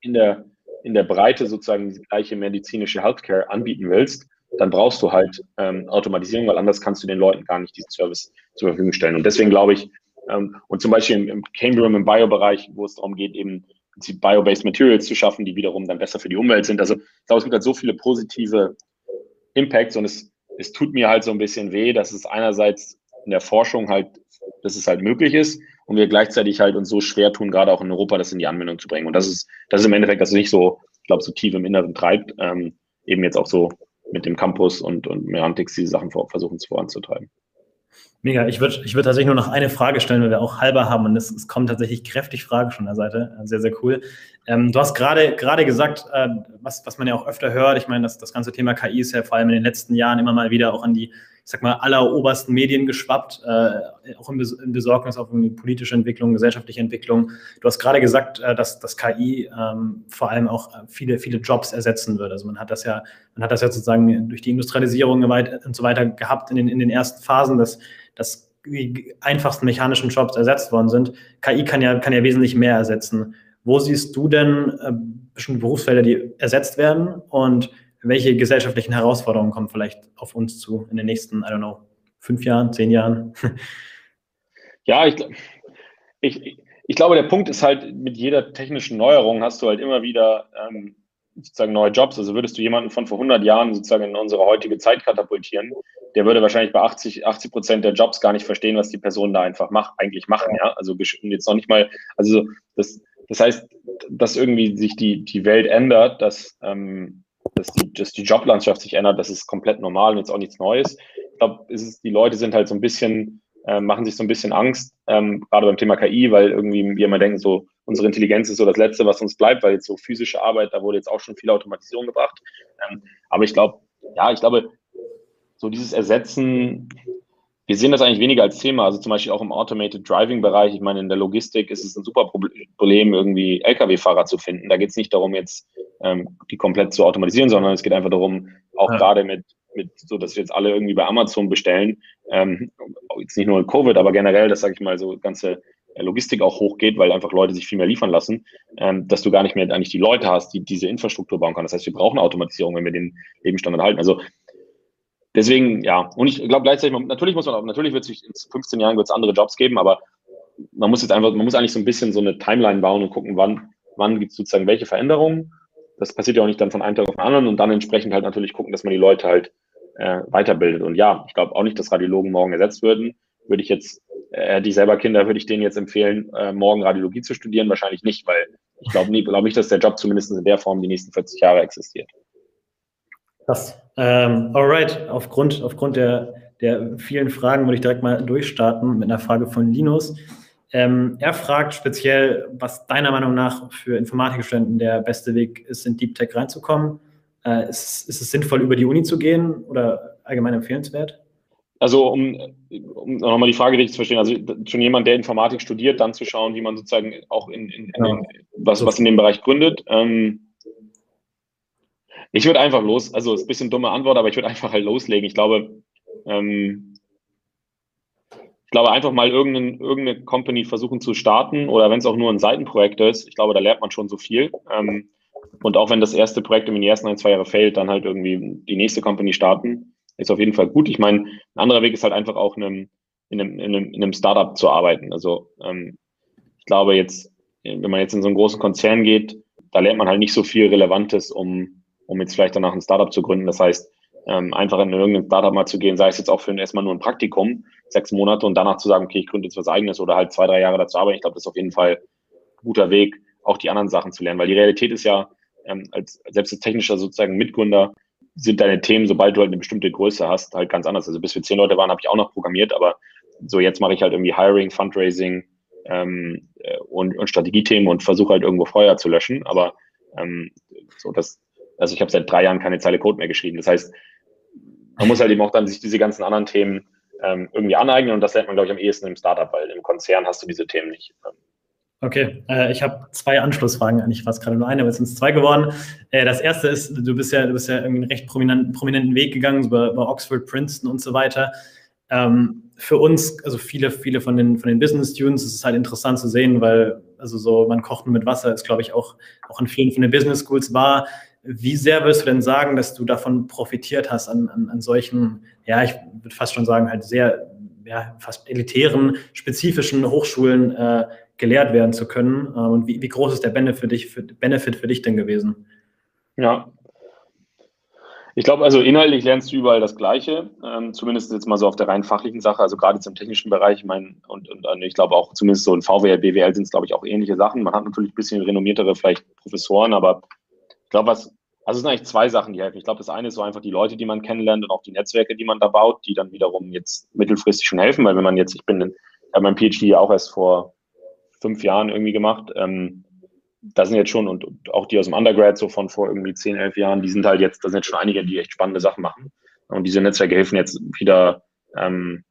in der, in der Breite sozusagen die gleiche medizinische Healthcare anbieten willst, dann brauchst du halt ähm, Automatisierung, weil anders kannst du den Leuten gar nicht diesen Service zur Verfügung stellen. Und deswegen glaube ich, ähm, und zum Beispiel im, im Cambrium, im Bio-Bereich, wo es darum geht, eben Bio-based Materials zu schaffen, die wiederum dann besser für die Umwelt sind. Also ich glaube, es gibt halt so viele positive Impacts und es, es tut mir halt so ein bisschen weh, dass es einerseits in der Forschung halt, dass es halt möglich ist und wir gleichzeitig halt uns so schwer tun, gerade auch in Europa, das in die Anwendung zu bringen. Und das ist, das ist im Endeffekt, das nicht so, ich glaube, so tief im Inneren treibt, ähm, eben jetzt auch so mit dem Campus und, und Merantix diese Sachen versuchen zu voranzutreiben. Mega. Ich würde ich würd tatsächlich nur noch eine Frage stellen, weil wir auch halber haben und es, es kommen tatsächlich kräftig Fragen von der Seite. Sehr, sehr cool. Ähm, du hast gerade gesagt, äh, was, was man ja auch öfter hört, ich meine, das, das ganze Thema KI ist ja vor allem in den letzten Jahren immer mal wieder auch an die sag mal, allerobersten Medien geschwappt, äh, auch in, Bes in, Besorgnis auf politische Entwicklung, gesellschaftliche Entwicklung. Du hast gerade gesagt, äh, dass das KI ähm, vor allem auch viele, viele Jobs ersetzen wird. Also man hat das ja, man hat das ja sozusagen durch die Industrialisierung und so weiter gehabt in den, in den ersten Phasen, dass, dass die einfachsten mechanischen Jobs ersetzt worden sind. KI kann ja, kann ja wesentlich mehr ersetzen. Wo siehst du denn äh, bestimmte Berufsfelder, die ersetzt werden und welche gesellschaftlichen Herausforderungen kommen vielleicht auf uns zu in den nächsten, I don't know, fünf Jahren, zehn Jahren? Ja, ich, ich, ich glaube, der Punkt ist halt, mit jeder technischen Neuerung hast du halt immer wieder ähm, sozusagen neue Jobs. Also würdest du jemanden von vor 100 Jahren sozusagen in unsere heutige Zeit katapultieren, der würde wahrscheinlich bei 80, 80 Prozent der Jobs gar nicht verstehen, was die Person da einfach macht, eigentlich machen. Ja, also jetzt noch nicht mal, also das, das heißt, dass irgendwie sich die, die Welt ändert, dass ähm, dass die, dass die Joblandschaft sich ändert, das ist komplett normal und jetzt auch nichts Neues. Ich glaube, die Leute sind halt so ein bisschen, äh, machen sich so ein bisschen Angst, ähm, gerade beim Thema KI, weil irgendwie wir immer denken, so unsere Intelligenz ist so das Letzte, was uns bleibt, weil jetzt so physische Arbeit, da wurde jetzt auch schon viel Automatisierung gebracht. Ähm, aber ich glaube, ja, ich glaube, so dieses Ersetzen, wir sehen das eigentlich weniger als Thema. Also zum Beispiel auch im Automated Driving Bereich. Ich meine, in der Logistik ist es ein super Problem, irgendwie Lkw-Fahrer zu finden. Da geht es nicht darum, jetzt ähm, die komplett zu automatisieren, sondern es geht einfach darum, auch ja. gerade mit, mit, so dass wir jetzt alle irgendwie bei Amazon bestellen, ähm, jetzt nicht nur in Covid, aber generell, dass, sage ich mal, so ganze Logistik auch hochgeht, weil einfach Leute sich viel mehr liefern lassen, ähm, dass du gar nicht mehr eigentlich die Leute hast, die diese Infrastruktur bauen können. Das heißt, wir brauchen Automatisierung, wenn wir den Lebensstandard halten. Also deswegen, ja, und ich glaube gleichzeitig, natürlich muss man auch, natürlich wird es in 15 Jahren wird es andere Jobs geben, aber man muss jetzt einfach, man muss eigentlich so ein bisschen so eine Timeline bauen und gucken, wann, wann gibt es sozusagen welche Veränderungen. Das passiert ja auch nicht dann von einem Tag auf den anderen und dann entsprechend halt natürlich gucken, dass man die Leute halt äh, weiterbildet. Und ja, ich glaube auch nicht, dass Radiologen morgen ersetzt würden. Würde ich jetzt, äh, ich selber Kinder, würde ich denen jetzt empfehlen, äh, morgen Radiologie zu studieren? Wahrscheinlich nicht, weil ich glaube nie, glaube nicht, dass der Job zumindest in der Form die nächsten 40 Jahre existiert. Krass. Ähm, alright, aufgrund, aufgrund der, der vielen Fragen würde ich direkt mal durchstarten mit einer Frage von Linus. Ähm, er fragt speziell, was deiner Meinung nach für Informatikstudenten der beste Weg ist, in Deep Tech reinzukommen. Äh, ist, ist es sinnvoll, über die Uni zu gehen oder allgemein empfehlenswert? Also um, um nochmal die Frage richtig zu verstehen, also schon jemand, der Informatik studiert, dann zu schauen, wie man sozusagen auch in, in, in ja. den, was, was in dem Bereich gründet. Ähm, ich würde einfach los, also ist ein bisschen dumme Antwort, aber ich würde einfach halt loslegen. Ich glaube, ähm, ich glaube, einfach mal irgendeine, irgendeine Company versuchen zu starten oder wenn es auch nur ein Seitenprojekt ist, ich glaube, da lernt man schon so viel. Ähm, und auch wenn das erste Projekt in den ersten ein, zwei Jahre fällt, dann halt irgendwie die nächste Company starten, ist auf jeden Fall gut. Ich meine, ein anderer Weg ist halt einfach auch in einem, in einem, in einem, in einem Startup zu arbeiten. Also ähm, ich glaube jetzt, wenn man jetzt in so einen großen Konzern geht, da lernt man halt nicht so viel Relevantes, um um jetzt vielleicht danach ein Startup zu gründen. Das heißt, ähm, einfach in irgendein Startup mal zu gehen, sei es jetzt auch für erstmal nur ein Praktikum, sechs Monate und danach zu sagen, okay, ich gründe jetzt was eigenes oder halt zwei, drei Jahre dazu arbeiten. Ich glaube, das ist auf jeden Fall ein guter Weg, auch die anderen Sachen zu lernen, weil die Realität ist ja, ähm, als selbst als technischer sozusagen Mitgründer sind deine Themen, sobald du halt eine bestimmte Größe hast, halt ganz anders. Also bis wir zehn Leute waren, habe ich auch noch programmiert, aber so jetzt mache ich halt irgendwie Hiring, Fundraising ähm, äh, und, und Strategiethemen und versuche halt irgendwo Feuer zu löschen. Aber ähm, so das, also ich habe seit drei Jahren keine Zeile Code mehr geschrieben. Das heißt, man muss halt eben auch dann sich diese ganzen anderen Themen ähm, irgendwie aneignen und das lernt man, glaube ich, am ehesten im Startup, weil im Konzern hast du diese Themen nicht. Okay, äh, ich habe zwei Anschlussfragen. Eigentlich war es gerade nur eine, aber es sind zwei geworden. Äh, das erste ist, du bist ja, du bist ja irgendwie einen recht prominenten, prominenten Weg gegangen über, über Oxford, Princeton und so weiter. Ähm, für uns, also viele, viele von den, von den Business Students, ist es halt interessant zu sehen, weil, also so, man kocht nur mit Wasser, ist, glaube ich, auch, auch in vielen von den Business Schools war. Wie sehr wirst du denn sagen, dass du davon profitiert hast an, an, an solchen, ja, ich würde fast schon sagen, halt sehr, ja, fast elitären, spezifischen Hochschulen äh, gelehrt werden zu können? Äh, und wie, wie groß ist der Benefit für dich, Benefit für dich denn gewesen? Ja, ich glaube, also inhaltlich lernst du überall das Gleiche, ähm, zumindest jetzt mal so auf der rein fachlichen Sache, also gerade im technischen Bereich, ich meine, und, und, und ich glaube auch zumindest so in VWL, BWL sind es, glaube ich, auch ähnliche Sachen. Man hat natürlich ein bisschen renommiertere vielleicht Professoren, aber ich glaube, was, also es sind eigentlich zwei Sachen, die helfen. Ich glaube, das eine ist so einfach die Leute, die man kennenlernt und auch die Netzwerke, die man da baut, die dann wiederum jetzt mittelfristig schon helfen, weil wenn man jetzt, ich bin, ich habe mein PhD auch erst vor fünf Jahren irgendwie gemacht, ähm, da sind jetzt schon, und, und, auch die aus dem Undergrad, so von vor irgendwie 10, 11 Jahren, die sind halt jetzt, da sind jetzt schon einige, die echt spannende Sachen machen. Und diese Netzwerke helfen jetzt wieder ähm,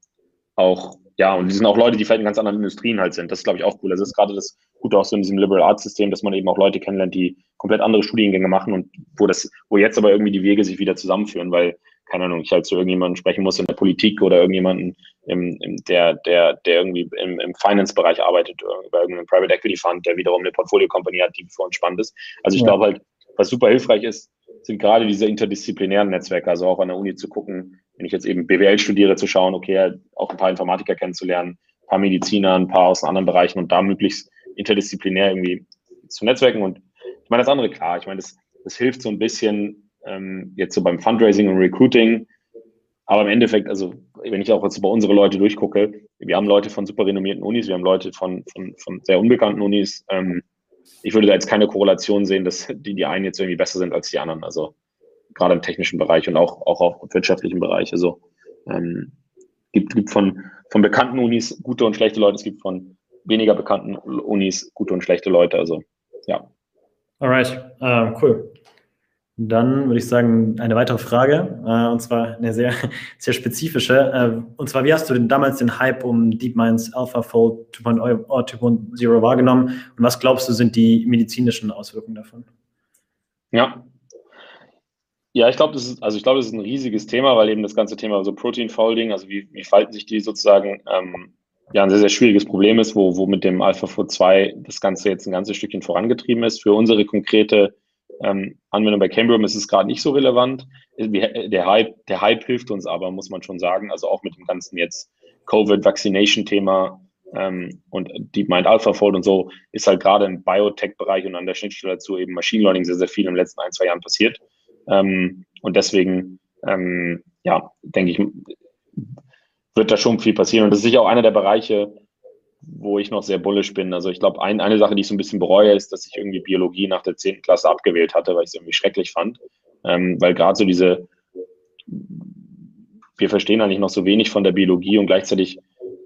auch, ja, und die sind auch Leute, die vielleicht in ganz anderen Industrien halt sind. Das ist, glaube ich, auch cool. Das ist gerade das Gute auch so in diesem Liberal Arts System, dass man eben auch Leute kennenlernt, die komplett andere Studiengänge machen und wo das, wo jetzt aber irgendwie die Wege sich wieder zusammenführen, weil keine Ahnung, ich halt zu irgendjemandem sprechen muss in der Politik oder irgendjemanden, im, im, der, der, der irgendwie im, im Finance-Bereich arbeitet, über irgendeinen Private Equity Fund, der wiederum eine Portfolio-Company hat, die für uns spannend ist. Also ich ja. glaube halt, was super hilfreich ist, sind gerade diese interdisziplinären Netzwerke, also auch an der Uni zu gucken, wenn ich jetzt eben BWL studiere, zu schauen, okay, auch ein paar Informatiker kennenzulernen, ein paar Mediziner, ein paar aus anderen Bereichen und da möglichst interdisziplinär irgendwie zu netzwerken. Und ich meine, das andere, klar, ich meine, das, das hilft so ein bisschen, ähm, jetzt so beim Fundraising und Recruiting. Aber im Endeffekt, also wenn ich auch jetzt bei unsere Leute durchgucke, wir haben Leute von super renommierten Unis, wir haben Leute von, von, von sehr unbekannten Unis. Ähm, ich würde da jetzt keine Korrelation sehen, dass die, die einen jetzt irgendwie besser sind als die anderen. Also gerade im technischen Bereich und auch, auch auf wirtschaftlichen Bereich. Also ähm, gibt, gibt von, von bekannten Unis gute und schlechte Leute, es gibt von weniger bekannten Unis gute und schlechte Leute. Also ja. Alright, uh, cool. Dann würde ich sagen, eine weitere Frage, äh, und zwar eine sehr, sehr spezifische. Äh, und zwar, wie hast du denn damals den Hype um DeepMinds AlphaFold 2.0 wahrgenommen? Und was glaubst du, sind die medizinischen Auswirkungen davon? Ja. Ja, ich glaube, das ist, also ich glaube, das ist ein riesiges Thema, weil eben das ganze Thema so Protein Folding, also wie, wie falten sich die sozusagen, ähm, ja, ein sehr, sehr schwieriges Problem ist, wo, wo mit dem AlphaFold 2 das Ganze jetzt ein ganzes Stückchen vorangetrieben ist. Für unsere konkrete ähm, Anwendung bei Cambrium ist es gerade nicht so relevant. Der Hype, der Hype hilft uns aber, muss man schon sagen. Also auch mit dem ganzen jetzt Covid-Vaccination-Thema ähm, und DeepMind AlphaFold und so ist halt gerade im Biotech-Bereich und an der Schnittstelle dazu eben Machine Learning sehr, sehr viel in den letzten ein, zwei Jahren passiert. Ähm, und deswegen, ähm, ja, denke ich, wird da schon viel passieren. Und das ist sicher auch einer der Bereiche, wo ich noch sehr bullisch bin. Also ich glaube, ein, eine Sache, die ich so ein bisschen bereue, ist, dass ich irgendwie Biologie nach der 10. Klasse abgewählt hatte, weil ich es irgendwie schrecklich fand. Ähm, weil gerade so diese, wir verstehen eigentlich noch so wenig von der Biologie und gleichzeitig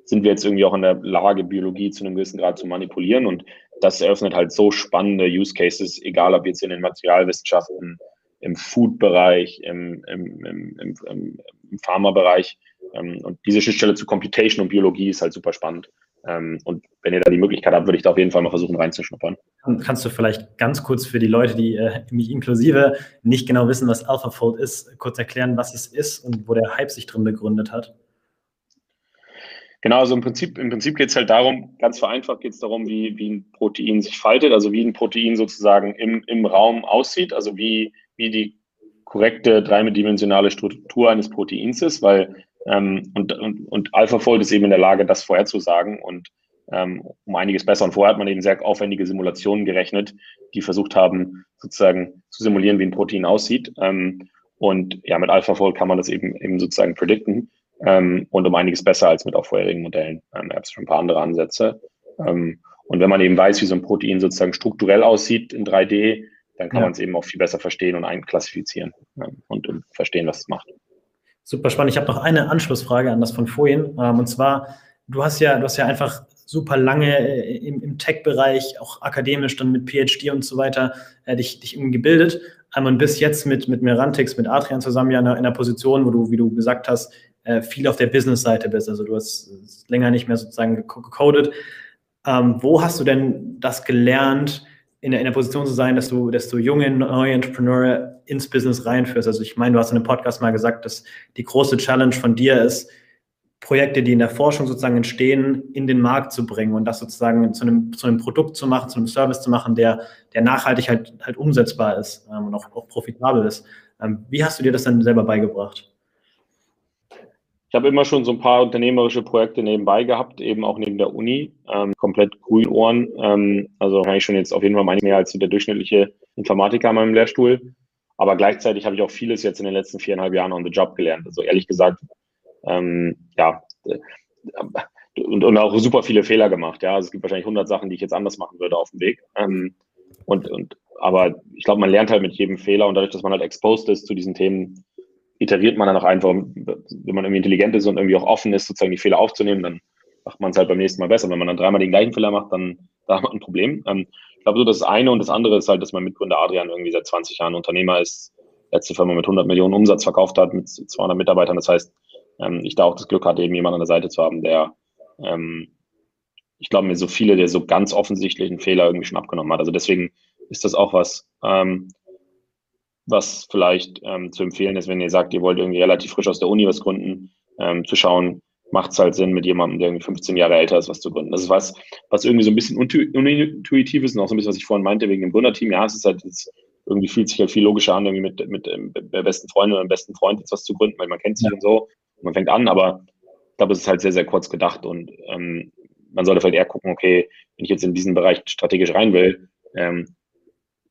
sind wir jetzt irgendwie auch in der Lage, Biologie zu einem gewissen Grad zu manipulieren. Und das eröffnet halt so spannende Use Cases, egal ob jetzt in den Materialwissenschaften, im Food-Bereich, im, im, im, im, Pharma-Bereich. Ähm, und diese Schnittstelle zu Computation und Biologie ist halt super spannend. Ähm, und wenn ihr da die Möglichkeit habt, würde ich da auf jeden Fall mal versuchen reinzuschnuppern. Kannst du vielleicht ganz kurz für die Leute, die äh, mich inklusive nicht genau wissen, was AlphaFold ist, kurz erklären, was es ist und wo der Hype sich drin begründet hat? Genau, also im Prinzip, im Prinzip geht es halt darum, ganz vereinfacht geht es darum, wie, wie ein Protein sich faltet, also wie ein Protein sozusagen im, im Raum aussieht, also wie, wie die korrekte dreidimensionale Struktur eines Proteins ist, weil ähm, und, und, und AlphaFold ist eben in der Lage, das vorherzusagen und ähm, um einiges besser. Und vorher hat man eben sehr aufwendige Simulationen gerechnet, die versucht haben, sozusagen zu simulieren, wie ein Protein aussieht. Ähm, und ja, mit AlphaFold kann man das eben, eben sozusagen predikten ähm, und um einiges besser als mit auch vorherigen Modellen. Ähm, gibt es schon ein paar andere Ansätze. Ähm, und wenn man eben weiß, wie so ein Protein sozusagen strukturell aussieht in 3D, dann kann ja. man es eben auch viel besser verstehen und einklassifizieren ähm, und, und verstehen, was es macht. Super spannend. Ich habe noch eine Anschlussfrage an das von vorhin. Ähm, und zwar, du hast ja, du hast ja einfach super lange äh, im, im Tech-Bereich, auch akademisch, dann mit PhD und so weiter, äh, dich, dich irgendwie gebildet. Ähm, und bis jetzt mit, mit Merantix, mit Adrian zusammen ja in einer, Position, wo du, wie du gesagt hast, äh, viel auf der Business-Seite bist. Also du hast länger nicht mehr sozusagen gecodet. Ähm, wo hast du denn das gelernt, in der, in der Position zu sein, dass du, dass du junge, neue Entrepreneure ins Business reinführst? Also ich meine, du hast in einem Podcast mal gesagt, dass die große Challenge von dir ist, Projekte, die in der Forschung sozusagen entstehen, in den Markt zu bringen und das sozusagen zu einem, zu einem Produkt zu machen, zu einem Service zu machen, der, der nachhaltig halt, halt umsetzbar ist ähm, und auch, auch profitabel ist. Ähm, wie hast du dir das dann selber beigebracht? Ich habe immer schon so ein paar unternehmerische Projekte nebenbei gehabt, eben auch neben der Uni, ähm, komplett grün Ohren. Ähm, also kann ich schon jetzt auf jeden Fall mehr als der durchschnittliche Informatiker in meinem Lehrstuhl. Aber gleichzeitig habe ich auch vieles jetzt in den letzten viereinhalb Jahren on the job gelernt. Also ehrlich gesagt, ähm, ja, und, und auch super viele Fehler gemacht. Ja, also es gibt wahrscheinlich 100 Sachen, die ich jetzt anders machen würde auf dem Weg. Ähm, und, und, aber ich glaube, man lernt halt mit jedem Fehler und dadurch, dass man halt exposed ist zu diesen Themen, iteriert man dann auch einfach, wenn man irgendwie intelligent ist und irgendwie auch offen ist, sozusagen die Fehler aufzunehmen, dann macht man es halt beim nächsten Mal besser. Wenn man dann dreimal den gleichen Fehler macht, dann da hat man ein Problem. Ähm, ich glaube, so das eine und das andere ist halt, dass mein Mitgründer Adrian irgendwie seit 20 Jahren Unternehmer ist, letzte Firma mit 100 Millionen Umsatz verkauft hat, mit 200 Mitarbeitern. Das heißt, ähm, ich da auch das Glück hatte, eben jemanden an der Seite zu haben, der, ähm, ich glaube, mir so viele der so ganz offensichtlichen Fehler irgendwie schon abgenommen hat. Also deswegen ist das auch was, ähm, was vielleicht ähm, zu empfehlen ist, wenn ihr sagt, ihr wollt irgendwie relativ frisch aus der Uni was gründen, ähm, zu schauen, macht es halt Sinn, mit jemandem, der irgendwie 15 Jahre älter ist, was zu gründen. Das ist was, was irgendwie so ein bisschen unintuitiv ist und auch so ein bisschen, was ich vorhin meinte, wegen dem Gründerteam. Ja, es ist halt, es irgendwie fühlt sich halt viel logischer an, irgendwie mit, mit, mit ähm, der besten Freundin oder dem besten Freund jetzt was zu gründen, weil man kennt sich ja. und so. Und man fängt an, aber ich glaube, es ist halt sehr, sehr kurz gedacht und ähm, man sollte vielleicht eher gucken, okay, wenn ich jetzt in diesen Bereich strategisch rein will, ähm,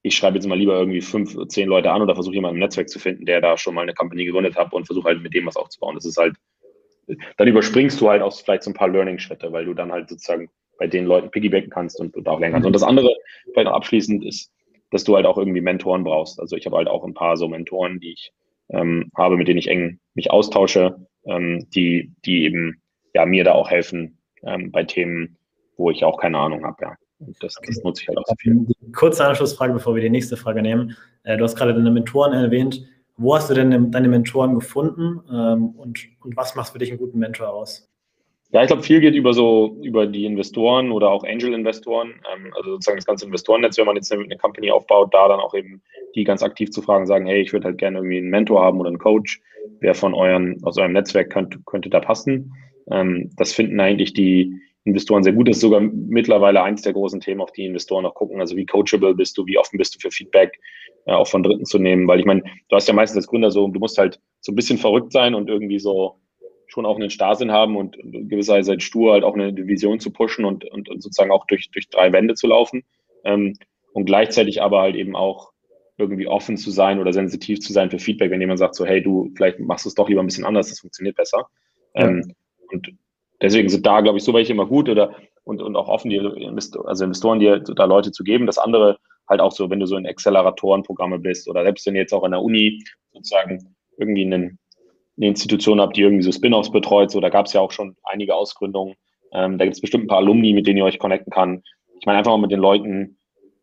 ich schreibe jetzt mal lieber irgendwie fünf, zehn Leute an oder versuche jemanden im Netzwerk zu finden, der da schon mal eine Company gegründet hat und versuche halt mit dem was aufzubauen. Das ist halt, dann überspringst du halt auch vielleicht so ein paar Learning-Schritte, weil du dann halt sozusagen bei den Leuten piggybacken kannst und, und auch lernen kannst. Und das andere, vielleicht noch abschließend, ist, dass du halt auch irgendwie Mentoren brauchst. Also ich habe halt auch ein paar so Mentoren, die ich ähm, habe, mit denen ich eng mich austausche, ähm, die, die eben ja mir da auch helfen ähm, bei Themen, wo ich auch keine Ahnung habe. Ja. Und das, das nutze ich halt auch so viel. Kurze Anschlussfrage, bevor wir die nächste Frage nehmen. Äh, du hast gerade deine Mentoren erwähnt. Wo hast du denn deine Mentoren gefunden ähm, und, und was macht für dich einen guten Mentor aus? Ja, ich glaube, viel geht über so, über die Investoren oder auch Angel-Investoren, ähm, also sozusagen das ganze Investorennetz, wenn man jetzt eine, eine, Company aufbaut, da dann auch eben die ganz aktiv zu fragen, sagen, hey, ich würde halt gerne irgendwie einen Mentor haben oder einen Coach, wer von euren, aus eurem Netzwerk könnte, könnte da passen. Ähm, das finden eigentlich die, Investoren sehr gut. Das ist sogar mittlerweile eins der großen Themen, auf die Investoren auch gucken. Also wie coachable bist du, wie offen bist du für Feedback äh, auch von Dritten zu nehmen. Weil ich meine, du hast ja meistens als Gründer so, du musst halt so ein bisschen verrückt sein und irgendwie so schon auch einen Starrsinn haben und in gewisser Weise stur halt auch eine Vision zu pushen und, und, und sozusagen auch durch, durch drei Wände zu laufen. Ähm, und gleichzeitig aber halt eben auch irgendwie offen zu sein oder sensitiv zu sein für Feedback, wenn jemand sagt so, hey, du, vielleicht machst du es doch lieber ein bisschen anders, das funktioniert besser. Ja. Ähm, und deswegen sind da, glaube ich, so welche immer gut oder und, und auch offen, die also Investoren dir da Leute zu geben. Das andere halt auch so, wenn du so in Acceleratorenprogramme bist oder selbst wenn ihr jetzt auch an der Uni sozusagen irgendwie einen, eine Institution habt, die irgendwie so Spin-offs betreut, so da gab es ja auch schon einige Ausgründungen. Ähm, da gibt es bestimmt ein paar Alumni, mit denen ihr euch connecten kann. Ich meine, einfach mal mit den Leuten,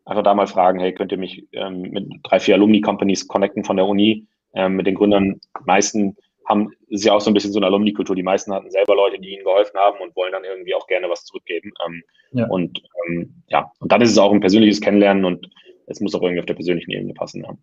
einfach da mal fragen, hey, könnt ihr mich ähm, mit drei, vier Alumni-Companies connecten von der Uni? Ähm, mit den Gründern, meisten haben, ist ja auch so ein bisschen so eine Alumni-Kultur. Die meisten hatten selber Leute, die ihnen geholfen haben und wollen dann irgendwie auch gerne was zurückgeben. Ähm, ja. Und ähm, ja, und dann ist es auch ein persönliches Kennenlernen und es muss auch irgendwie auf der persönlichen Ebene passen. Ja.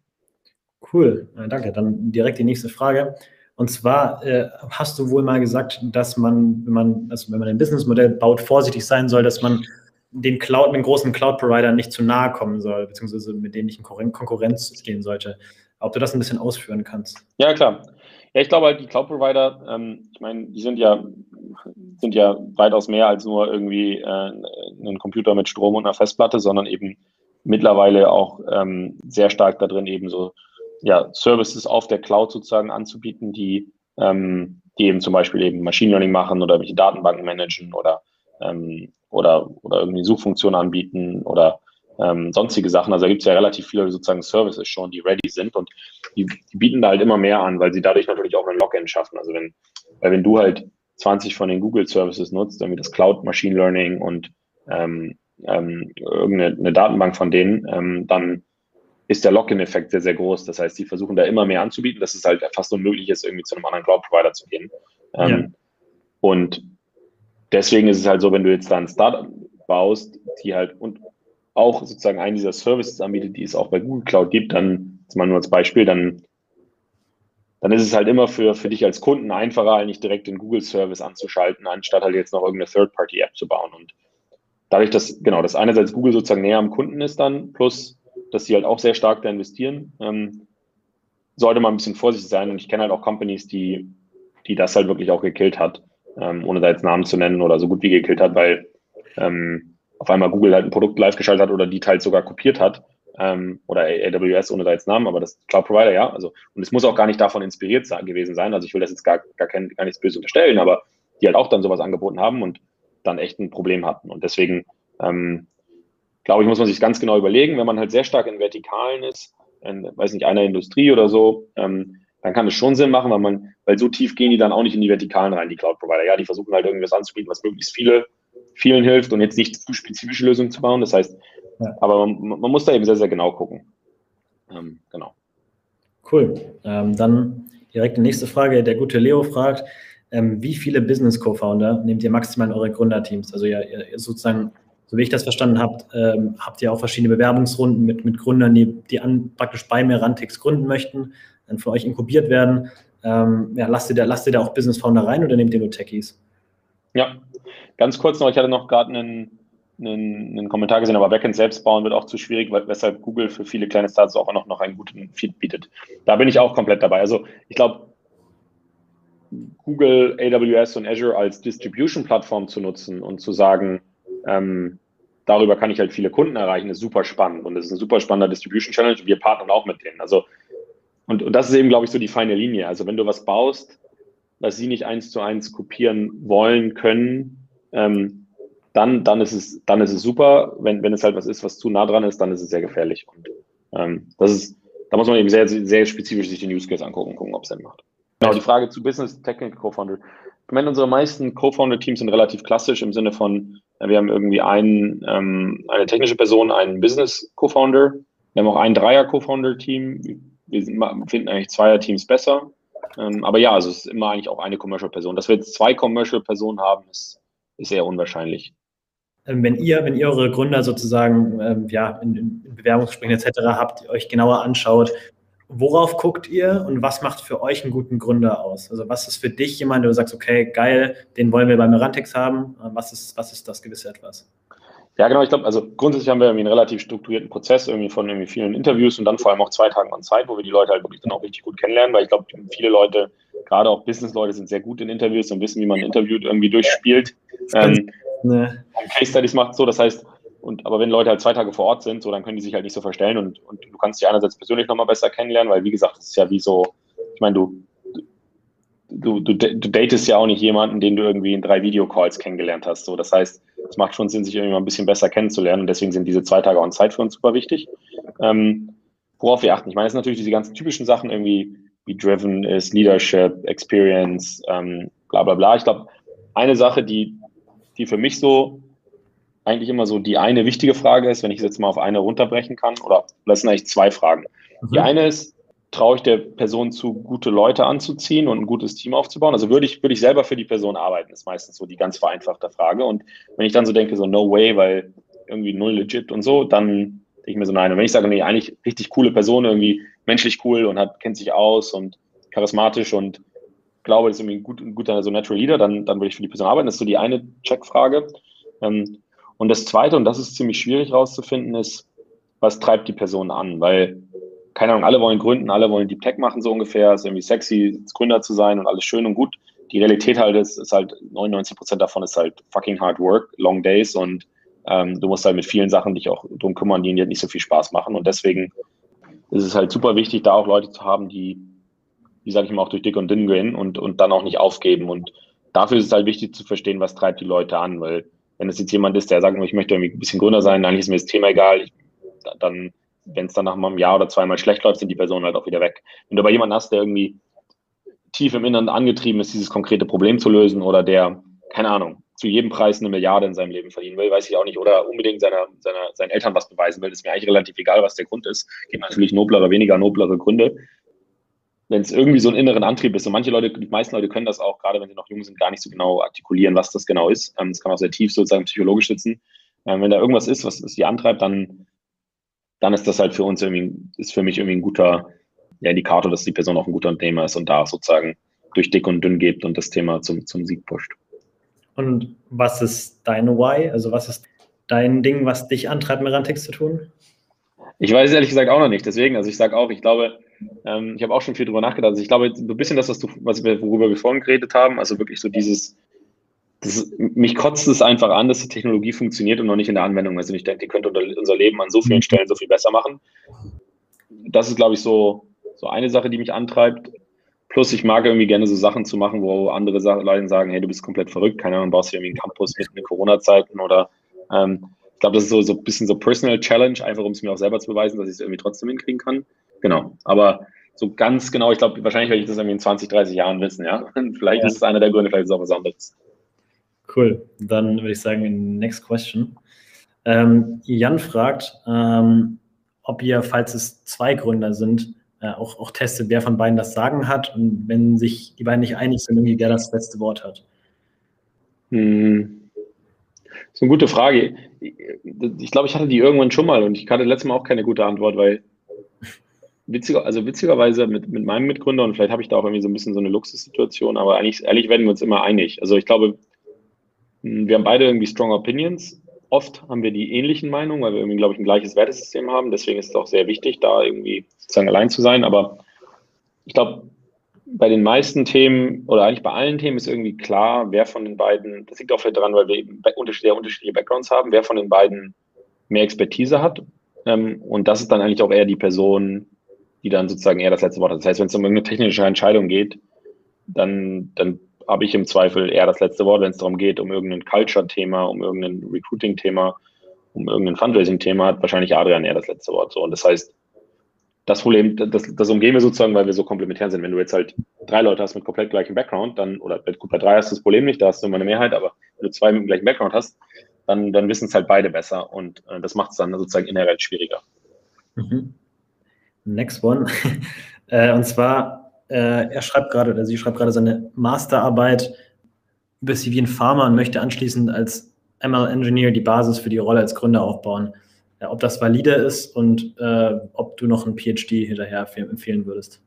Cool, danke. Dann direkt die nächste Frage. Und zwar äh, hast du wohl mal gesagt, dass man, wenn man, also wenn man ein Businessmodell baut, vorsichtig sein soll, dass man den Cloud, den großen Cloud-Provider nicht zu nahe kommen soll, beziehungsweise mit denen nicht in Konkurrenz stehen sollte. Ob du das ein bisschen ausführen kannst? Ja, klar. Ja, ich glaube halt, die Cloud-Provider, ähm, ich meine, die sind ja, sind ja weitaus mehr als nur irgendwie äh, ein Computer mit Strom und einer Festplatte, sondern eben mittlerweile auch ähm, sehr stark da drin, eben so ja, Services auf der Cloud sozusagen anzubieten, die, ähm, die eben zum Beispiel eben Machine Learning machen oder welche Datenbanken managen oder, ähm, oder, oder irgendwie Suchfunktionen anbieten oder ähm, sonstige Sachen. Also da gibt es ja relativ viele sozusagen Services schon, die ready sind und die, die, bieten da halt immer mehr an, weil sie dadurch natürlich auch einen Login schaffen. Also wenn, wenn du halt 20 von den Google Services nutzt, dann wie das Cloud Machine Learning und ähm, ähm, irgendeine Datenbank von denen, ähm, dann ist der Login-Effekt sehr, sehr groß. Das heißt, die versuchen da immer mehr anzubieten, dass es halt fast unmöglich ist, irgendwie zu einem anderen Cloud-Provider zu gehen. Ähm, ja. Und deswegen ist es halt so, wenn du jetzt da ein Startup, baust, die halt und auch sozusagen einen dieser Services anbietet, die es auch bei Google Cloud gibt, dann, jetzt mal nur als Beispiel, dann, dann ist es halt immer für, für dich als Kunden einfacher, eigentlich direkt den Google Service anzuschalten, anstatt halt jetzt noch irgendeine Third-Party-App zu bauen. Und dadurch, dass, genau, dass einerseits Google sozusagen näher am Kunden ist dann, plus, dass sie halt auch sehr stark da investieren, ähm, sollte man ein bisschen vorsichtig sein. Und ich kenne halt auch Companies, die, die das halt wirklich auch gekillt hat, ähm, ohne da jetzt Namen zu nennen oder so gut wie gekillt hat, weil ähm, auf einmal Google halt ein Produkt live geschaltet hat oder die teils sogar kopiert hat. Ähm, oder AWS ohne da jetzt Namen, aber das Cloud Provider, ja. Also, und es muss auch gar nicht davon inspiriert sein, gewesen sein. Also ich will das jetzt gar, gar, kein, gar nichts böse unterstellen, aber die halt auch dann sowas angeboten haben und dann echt ein Problem hatten. Und deswegen ähm, glaube ich, muss man sich ganz genau überlegen, wenn man halt sehr stark in Vertikalen ist, in, weiß nicht, einer Industrie oder so, ähm, dann kann es schon Sinn machen, weil man, weil so tief gehen die dann auch nicht in die Vertikalen rein, die Cloud-Provider. Ja, die versuchen halt irgendwas anzubieten, was möglichst viele, vielen hilft und jetzt nicht zu spezifische Lösungen zu bauen. Das heißt, ja. aber man, man, muss da eben sehr, sehr genau gucken. Ähm, genau. Cool. Ähm, dann direkt die nächste Frage. Der gute Leo fragt, ähm, wie viele Business Co-Founder nehmt ihr maximal in eure Gründerteams? Also ihr, ihr sozusagen so wie ich das verstanden habe, ähm, habt ihr auch verschiedene Bewerbungsrunden mit, mit Gründern, die, die an, praktisch bei Merantix gründen möchten, dann von euch inkubiert werden. Ähm, ja, lasst ihr, da, lasst ihr da auch Business Founder rein oder nehmt ihr nur Techies? Ja, ganz kurz noch, ich hatte noch gerade einen, einen, einen, Kommentar gesehen, aber Backend selbst bauen wird auch zu schwierig, weshalb Google für viele kleine Startups auch noch, noch einen guten Feed bietet. Da bin ich auch komplett dabei. Also ich glaube, Google, AWS und Azure als Distribution-Plattform zu nutzen und zu sagen, ähm, darüber kann ich halt viele Kunden erreichen, ist super spannend und es ist ein super spannender Distribution Challenge und wir partnern auch mit denen. Also, und, und das ist eben, glaube ich, so die feine Linie. Also, wenn du was baust, was sie nicht eins zu eins kopieren wollen können, ähm, dann, dann, ist es, dann ist es super. Wenn, wenn es halt was ist, was zu nah dran ist, dann ist es sehr gefährlich. Und ähm, das ist, da muss man eben sehr, sehr spezifisch sich den Use Case angucken, gucken, ob es Sinn macht. Genau, die Frage zu Business Technical Co-Founder. Ich meine, unsere meisten Co-Founder-Teams sind relativ klassisch im Sinne von, wir haben irgendwie einen, ähm, eine technische Person, einen Business-Co-Founder. Wir haben auch ein Dreier-Co-Founder-Team. Wir finden eigentlich Zweier-Teams besser. Ähm, aber ja, also es ist immer eigentlich auch eine Commercial-Person. Dass wir jetzt zwei Commercial-Personen haben, ist, ist eher unwahrscheinlich. Ähm, wenn ihr, wenn ihr eure Gründer sozusagen ähm, ja, in, in Bewerbungsgesprächen etc. habt, euch genauer anschaut, worauf guckt ihr und was macht für euch einen guten Gründer aus? Also was ist für dich jemand, der du sagst, okay, geil, den wollen wir bei Merantix haben. Was ist, was ist das gewisse etwas? Ja, genau. Ich glaube, also grundsätzlich haben wir irgendwie einen relativ strukturierten Prozess irgendwie von irgendwie vielen Interviews und dann vor allem auch zwei Tagen an Zeit, wo wir die Leute halt wirklich dann auch richtig gut kennenlernen, weil ich glaube, viele Leute, gerade auch Business-Leute, sind sehr gut in Interviews und wissen, wie man ein Interview irgendwie durchspielt. Ähm, ne. Case Studies macht so. Das heißt, und, aber wenn Leute halt zwei Tage vor Ort sind, so, dann können die sich halt nicht so verstellen und, und du kannst dich einerseits persönlich nochmal besser kennenlernen, weil wie gesagt, das ist ja wie so, ich meine, du, du, du, du datest ja auch nicht jemanden, den du irgendwie in drei Videocalls kennengelernt hast. So, das heißt, es macht schon Sinn, sich irgendwie mal ein bisschen besser kennenzulernen und deswegen sind diese zwei Tage on Zeit für uns super wichtig. Ähm, worauf wir achten. Ich meine, es sind natürlich diese ganzen typischen Sachen irgendwie, wie driven ist, Leadership, Experience, ähm, bla bla bla. Ich glaube, eine Sache, die, die für mich so eigentlich immer so die eine wichtige Frage ist, wenn ich es jetzt mal auf eine runterbrechen kann, oder das sind eigentlich zwei Fragen. Mhm. Die eine ist, traue ich der Person zu, gute Leute anzuziehen und ein gutes Team aufzubauen? Also würde ich, würde ich selber für die Person arbeiten, ist meistens so die ganz vereinfachte Frage. Und wenn ich dann so denke, so no way, weil irgendwie null legit und so, dann denke ich mir so nein. Und wenn ich sage, nee, eigentlich richtig coole Person, irgendwie menschlich cool und hat, kennt sich aus und charismatisch und glaube, das ist irgendwie ein, gut, ein guter so Natural Leader, dann, dann würde ich für die Person arbeiten. Das ist so die eine Checkfrage. Ähm, und das Zweite, und das ist ziemlich schwierig herauszufinden, ist, was treibt die Person an? Weil, keine Ahnung, alle wollen gründen, alle wollen Deep Tech machen, so ungefähr. Es ist irgendwie sexy, Gründer zu sein und alles schön und gut. Die Realität halt ist, ist halt 99 Prozent davon ist halt fucking hard work, long days und ähm, du musst halt mit vielen Sachen dich auch drum kümmern, die dir nicht so viel Spaß machen. Und deswegen ist es halt super wichtig, da auch Leute zu haben, die, wie sage ich mal, auch durch dick und dünn gehen und, und dann auch nicht aufgeben. Und dafür ist es halt wichtig zu verstehen, was treibt die Leute an, weil wenn es jetzt jemand ist, der sagt, ich möchte irgendwie ein bisschen grüner sein, eigentlich ist mir das Thema egal, ich, dann, wenn es dann nach einem Jahr oder zweimal schlecht läuft, sind die Personen halt auch wieder weg. Wenn du aber jemanden hast, der irgendwie tief im Inneren angetrieben ist, dieses konkrete Problem zu lösen oder der, keine Ahnung, zu jedem Preis eine Milliarde in seinem Leben verdienen will, weiß ich auch nicht, oder unbedingt seiner, seiner, seinen Eltern was beweisen will, ist mir eigentlich relativ egal, was der Grund ist. Gibt natürlich noblere, weniger noblere Gründe wenn es irgendwie so einen inneren Antrieb ist. Und manche Leute, die meisten Leute können das auch, gerade wenn sie noch jung sind, gar nicht so genau artikulieren, was das genau ist. Ähm, kann auch sehr tief sozusagen psychologisch sitzen. Ähm, wenn da irgendwas ist, was sie antreibt, dann, dann ist das halt für uns irgendwie, ist für mich irgendwie ein guter ja, Indikator, dass die Person auch ein guter Unternehmer ist und da sozusagen durch dick und dünn geht und das Thema zum, zum Sieg pusht. Und was ist deine Why? Also was ist dein Ding, was dich antreibt, Merantix zu tun? Ich weiß ehrlich gesagt auch noch nicht. Deswegen, also ich sage auch, ich glaube, ähm, ich habe auch schon viel drüber nachgedacht. Also ich glaube, so ein bisschen das, was du, was wir, worüber wir vorhin geredet haben, also wirklich so dieses, das, mich kotzt es einfach an, dass die Technologie funktioniert und noch nicht in der Anwendung ist. Und ich denke, die könnte unser Leben an so vielen Stellen so viel besser machen. Das ist, glaube ich, so, so eine Sache, die mich antreibt. Plus, ich mag irgendwie gerne so Sachen zu machen, wo andere Leute sagen, hey, du bist komplett verrückt, keine Ahnung, baust du irgendwie einen Campus mitten in Corona-Zeiten oder ähm, ich glaube, das ist so, so ein bisschen so Personal Challenge, einfach um es mir auch selber zu beweisen, dass ich es irgendwie trotzdem hinkriegen kann. Genau. Aber so ganz genau, ich glaube, wahrscheinlich werde ich das irgendwie in 20, 30 Jahren wissen, ja. vielleicht ja. ist es einer der Gründe, vielleicht ist es auch was anderes. Cool. Dann würde ich sagen, next question. Ähm, Jan fragt, ähm, ob ihr, falls es zwei Gründer sind, äh, auch, auch testet, wer von beiden das Sagen hat und wenn sich die beiden nicht einig sind, irgendwie wer das letzte Wort hat. Hm. Das ist eine gute Frage. Ich glaube, ich hatte die irgendwann schon mal und ich hatte letztes Mal auch keine gute Antwort, weil witziger, also witzigerweise mit, mit meinem Mitgründer und vielleicht habe ich da auch irgendwie so ein bisschen so eine Luxussituation, aber eigentlich, ehrlich werden wir uns immer einig. Also ich glaube, wir haben beide irgendwie strong opinions oft haben wir die ähnlichen Meinungen, weil wir irgendwie, glaube ich, ein gleiches Wertesystem haben. Deswegen ist es auch sehr wichtig, da irgendwie sozusagen allein zu sein. Aber ich glaube, bei den meisten Themen oder eigentlich bei allen Themen ist irgendwie klar, wer von den beiden, das liegt auch vielleicht daran, weil wir eben sehr unterschiedliche Backgrounds haben, wer von den beiden mehr Expertise hat. Ähm, und das ist dann eigentlich auch eher die Person, die dann sozusagen eher das letzte Wort hat. Das heißt, wenn es um irgendeine technische Entscheidung geht, dann, dann habe ich im Zweifel eher das letzte Wort, wenn es darum geht, um irgendein Culture-Thema, um irgendein Recruiting-Thema, um irgendein Fundraising-Thema, hat wahrscheinlich Adrian eher das letzte Wort. So, und das heißt, das Problem, das, das umgehen wir sozusagen, weil wir so komplementär sind. Wenn du jetzt halt drei Leute hast mit komplett gleichem Background, dann, oder gut, bei drei hast du das Problem nicht, da hast du immer eine Mehrheit, aber wenn du zwei mit dem gleichen Background hast, dann, dann wissen es halt beide besser und äh, das macht es dann sozusagen inhärent schwieriger. Mhm. Next one. äh, und zwar, äh, er schreibt gerade, oder sie schreibt gerade seine Masterarbeit über CV in Pharma und möchte anschließend als ML-Engineer die Basis für die Rolle als Gründer aufbauen. Ja, ob das valide ist und äh, ob du noch ein PhD hinterher empfehlen würdest.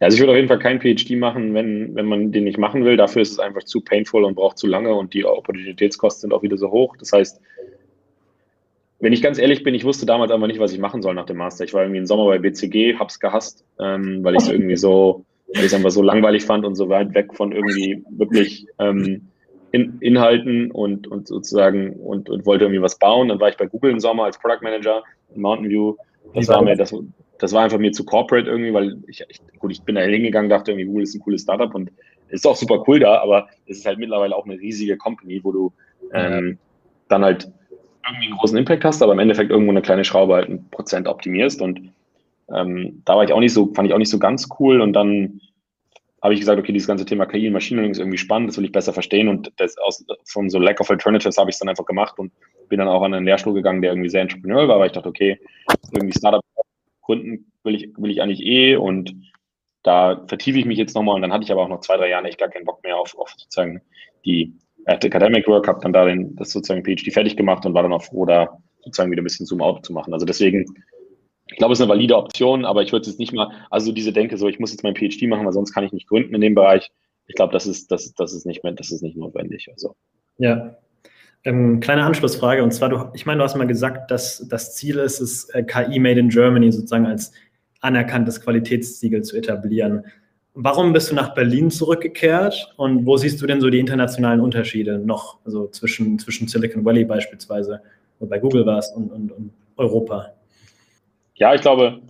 Ja, also ich würde auf jeden Fall kein PhD machen, wenn, wenn man den nicht machen will. Dafür ist es einfach zu painful und braucht zu lange und die Opportunitätskosten sind auch wieder so hoch. Das heißt, wenn ich ganz ehrlich bin, ich wusste damals einfach nicht, was ich machen soll nach dem Master. Ich war irgendwie im Sommer bei BCG, hab's gehasst, ähm, weil ich es irgendwie so, weil ich es einfach so langweilig fand und so weit weg von irgendwie wirklich ähm, in, Inhalten und, und sozusagen und, und wollte irgendwie was bauen. Dann war ich bei Google im Sommer als Product Manager in Mountain View. Das war mir, das, das war einfach mir zu corporate irgendwie, weil ich, ich gut, ich bin da hingegangen, dachte irgendwie, Google ist ein cooles Startup und ist auch super cool da, aber es ist halt mittlerweile auch eine riesige Company, wo du ähm, dann halt irgendwie einen großen Impact hast, aber im Endeffekt irgendwo eine kleine Schraube halt ein Prozent optimierst. Und ähm, da war ich auch nicht so, fand ich auch nicht so ganz cool. Und dann habe ich gesagt, okay, dieses ganze Thema KI und Machine Learning ist irgendwie spannend, das will ich besser verstehen. Und das aus, von so Lack of Alternatives habe ich es dann einfach gemacht und bin dann auch an einen Lehrstuhl gegangen, der irgendwie sehr entrepreneurial war, weil ich dachte, okay, irgendwie Startup gründen will ich, will ich eigentlich eh und da vertiefe ich mich jetzt nochmal und dann hatte ich aber auch noch zwei, drei Jahre echt gar keinen Bock mehr auf, auf sozusagen die Academic Work, habe dann da den, das sozusagen PhD fertig gemacht und war dann auch froh, da sozusagen wieder ein bisschen Zoom-out zu machen. Also deswegen, ich glaube, es ist eine valide Option, aber ich würde jetzt nicht mal, also diese Denke so, ich muss jetzt mein PhD machen, weil sonst kann ich nicht gründen in dem Bereich. Ich glaube, das ist, das, das ist nicht mehr, das ist nicht notwendig. Also. Ja. Ähm, kleine Anschlussfrage, und zwar, du, ich meine, du hast mal gesagt, dass das Ziel ist, es äh, KI Made in Germany sozusagen als anerkanntes Qualitätssiegel zu etablieren. Warum bist du nach Berlin zurückgekehrt und wo siehst du denn so die internationalen Unterschiede noch, also zwischen, zwischen Silicon Valley beispielsweise, wo bei Google warst und, und, und Europa? Ja, ich glaube,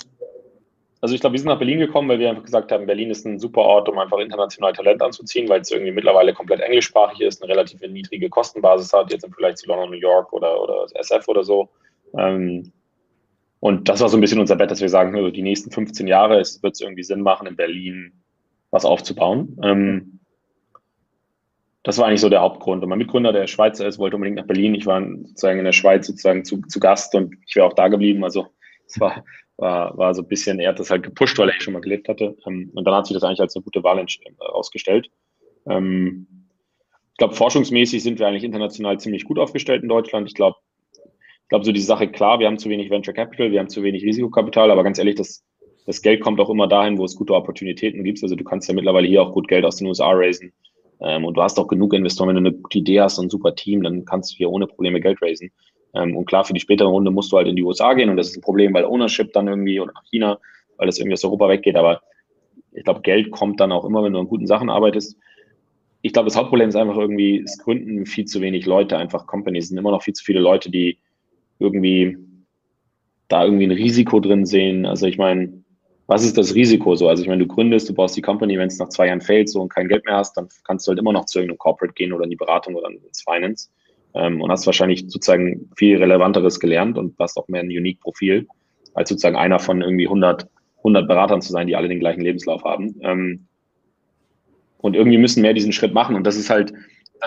also ich glaube, wir sind nach Berlin gekommen, weil wir einfach gesagt haben, Berlin ist ein super Ort, um einfach international Talent anzuziehen, weil es irgendwie mittlerweile komplett englischsprachig ist, eine relativ niedrige Kostenbasis hat, jetzt im Vergleich zu London, New York oder, oder SF oder so. Ähm, und das war so ein bisschen unser Bett, dass wir sagen, also die nächsten 15 Jahre wird es irgendwie Sinn machen, in Berlin was aufzubauen. Ähm, das war eigentlich so der Hauptgrund. Und mein Mitgründer, der Schweizer ist, wollte unbedingt nach Berlin. Ich war sozusagen in der Schweiz sozusagen zu, zu Gast und ich wäre auch da geblieben. Also es war, war, war so ein bisschen, er hat das halt gepusht, weil er schon mal gelebt hatte. Ähm, und dann hat sich das eigentlich als eine gute Wahl ausgestellt. Ähm, ich glaube, forschungsmäßig sind wir eigentlich international ziemlich gut aufgestellt in Deutschland. Ich glaube, ich glaube, so die Sache, klar, wir haben zu wenig Venture Capital, wir haben zu wenig Risikokapital, aber ganz ehrlich, das, das Geld kommt auch immer dahin, wo es gute Opportunitäten gibt. Also du kannst ja mittlerweile hier auch gut Geld aus den USA raisen. Ähm, und du hast auch genug Investoren, wenn du eine gute Idee hast und ein super Team, dann kannst du hier ohne Probleme Geld raisen. Ähm, und klar, für die spätere Runde musst du halt in die USA gehen und das ist ein Problem, weil Ownership dann irgendwie oder nach China, weil das irgendwie aus Europa weggeht. Aber ich glaube, Geld kommt dann auch immer, wenn du an guten Sachen arbeitest. Ich glaube, das Hauptproblem ist einfach irgendwie, es gründen viel zu wenig Leute einfach Companies. Es sind immer noch viel zu viele Leute, die irgendwie da irgendwie ein Risiko drin sehen. Also ich meine, was ist das Risiko so? Also ich meine, du gründest, du baust die Company, wenn es nach zwei Jahren fällt so und kein Geld mehr hast, dann kannst du halt immer noch zu irgendeinem Corporate gehen oder in die Beratung oder ins Finance ähm, und hast wahrscheinlich sozusagen viel Relevanteres gelernt und hast auch mehr ein unique Profil, als sozusagen einer von irgendwie 100, 100 Beratern zu sein, die alle den gleichen Lebenslauf haben. Ähm, und irgendwie müssen mehr diesen Schritt machen und das ist halt,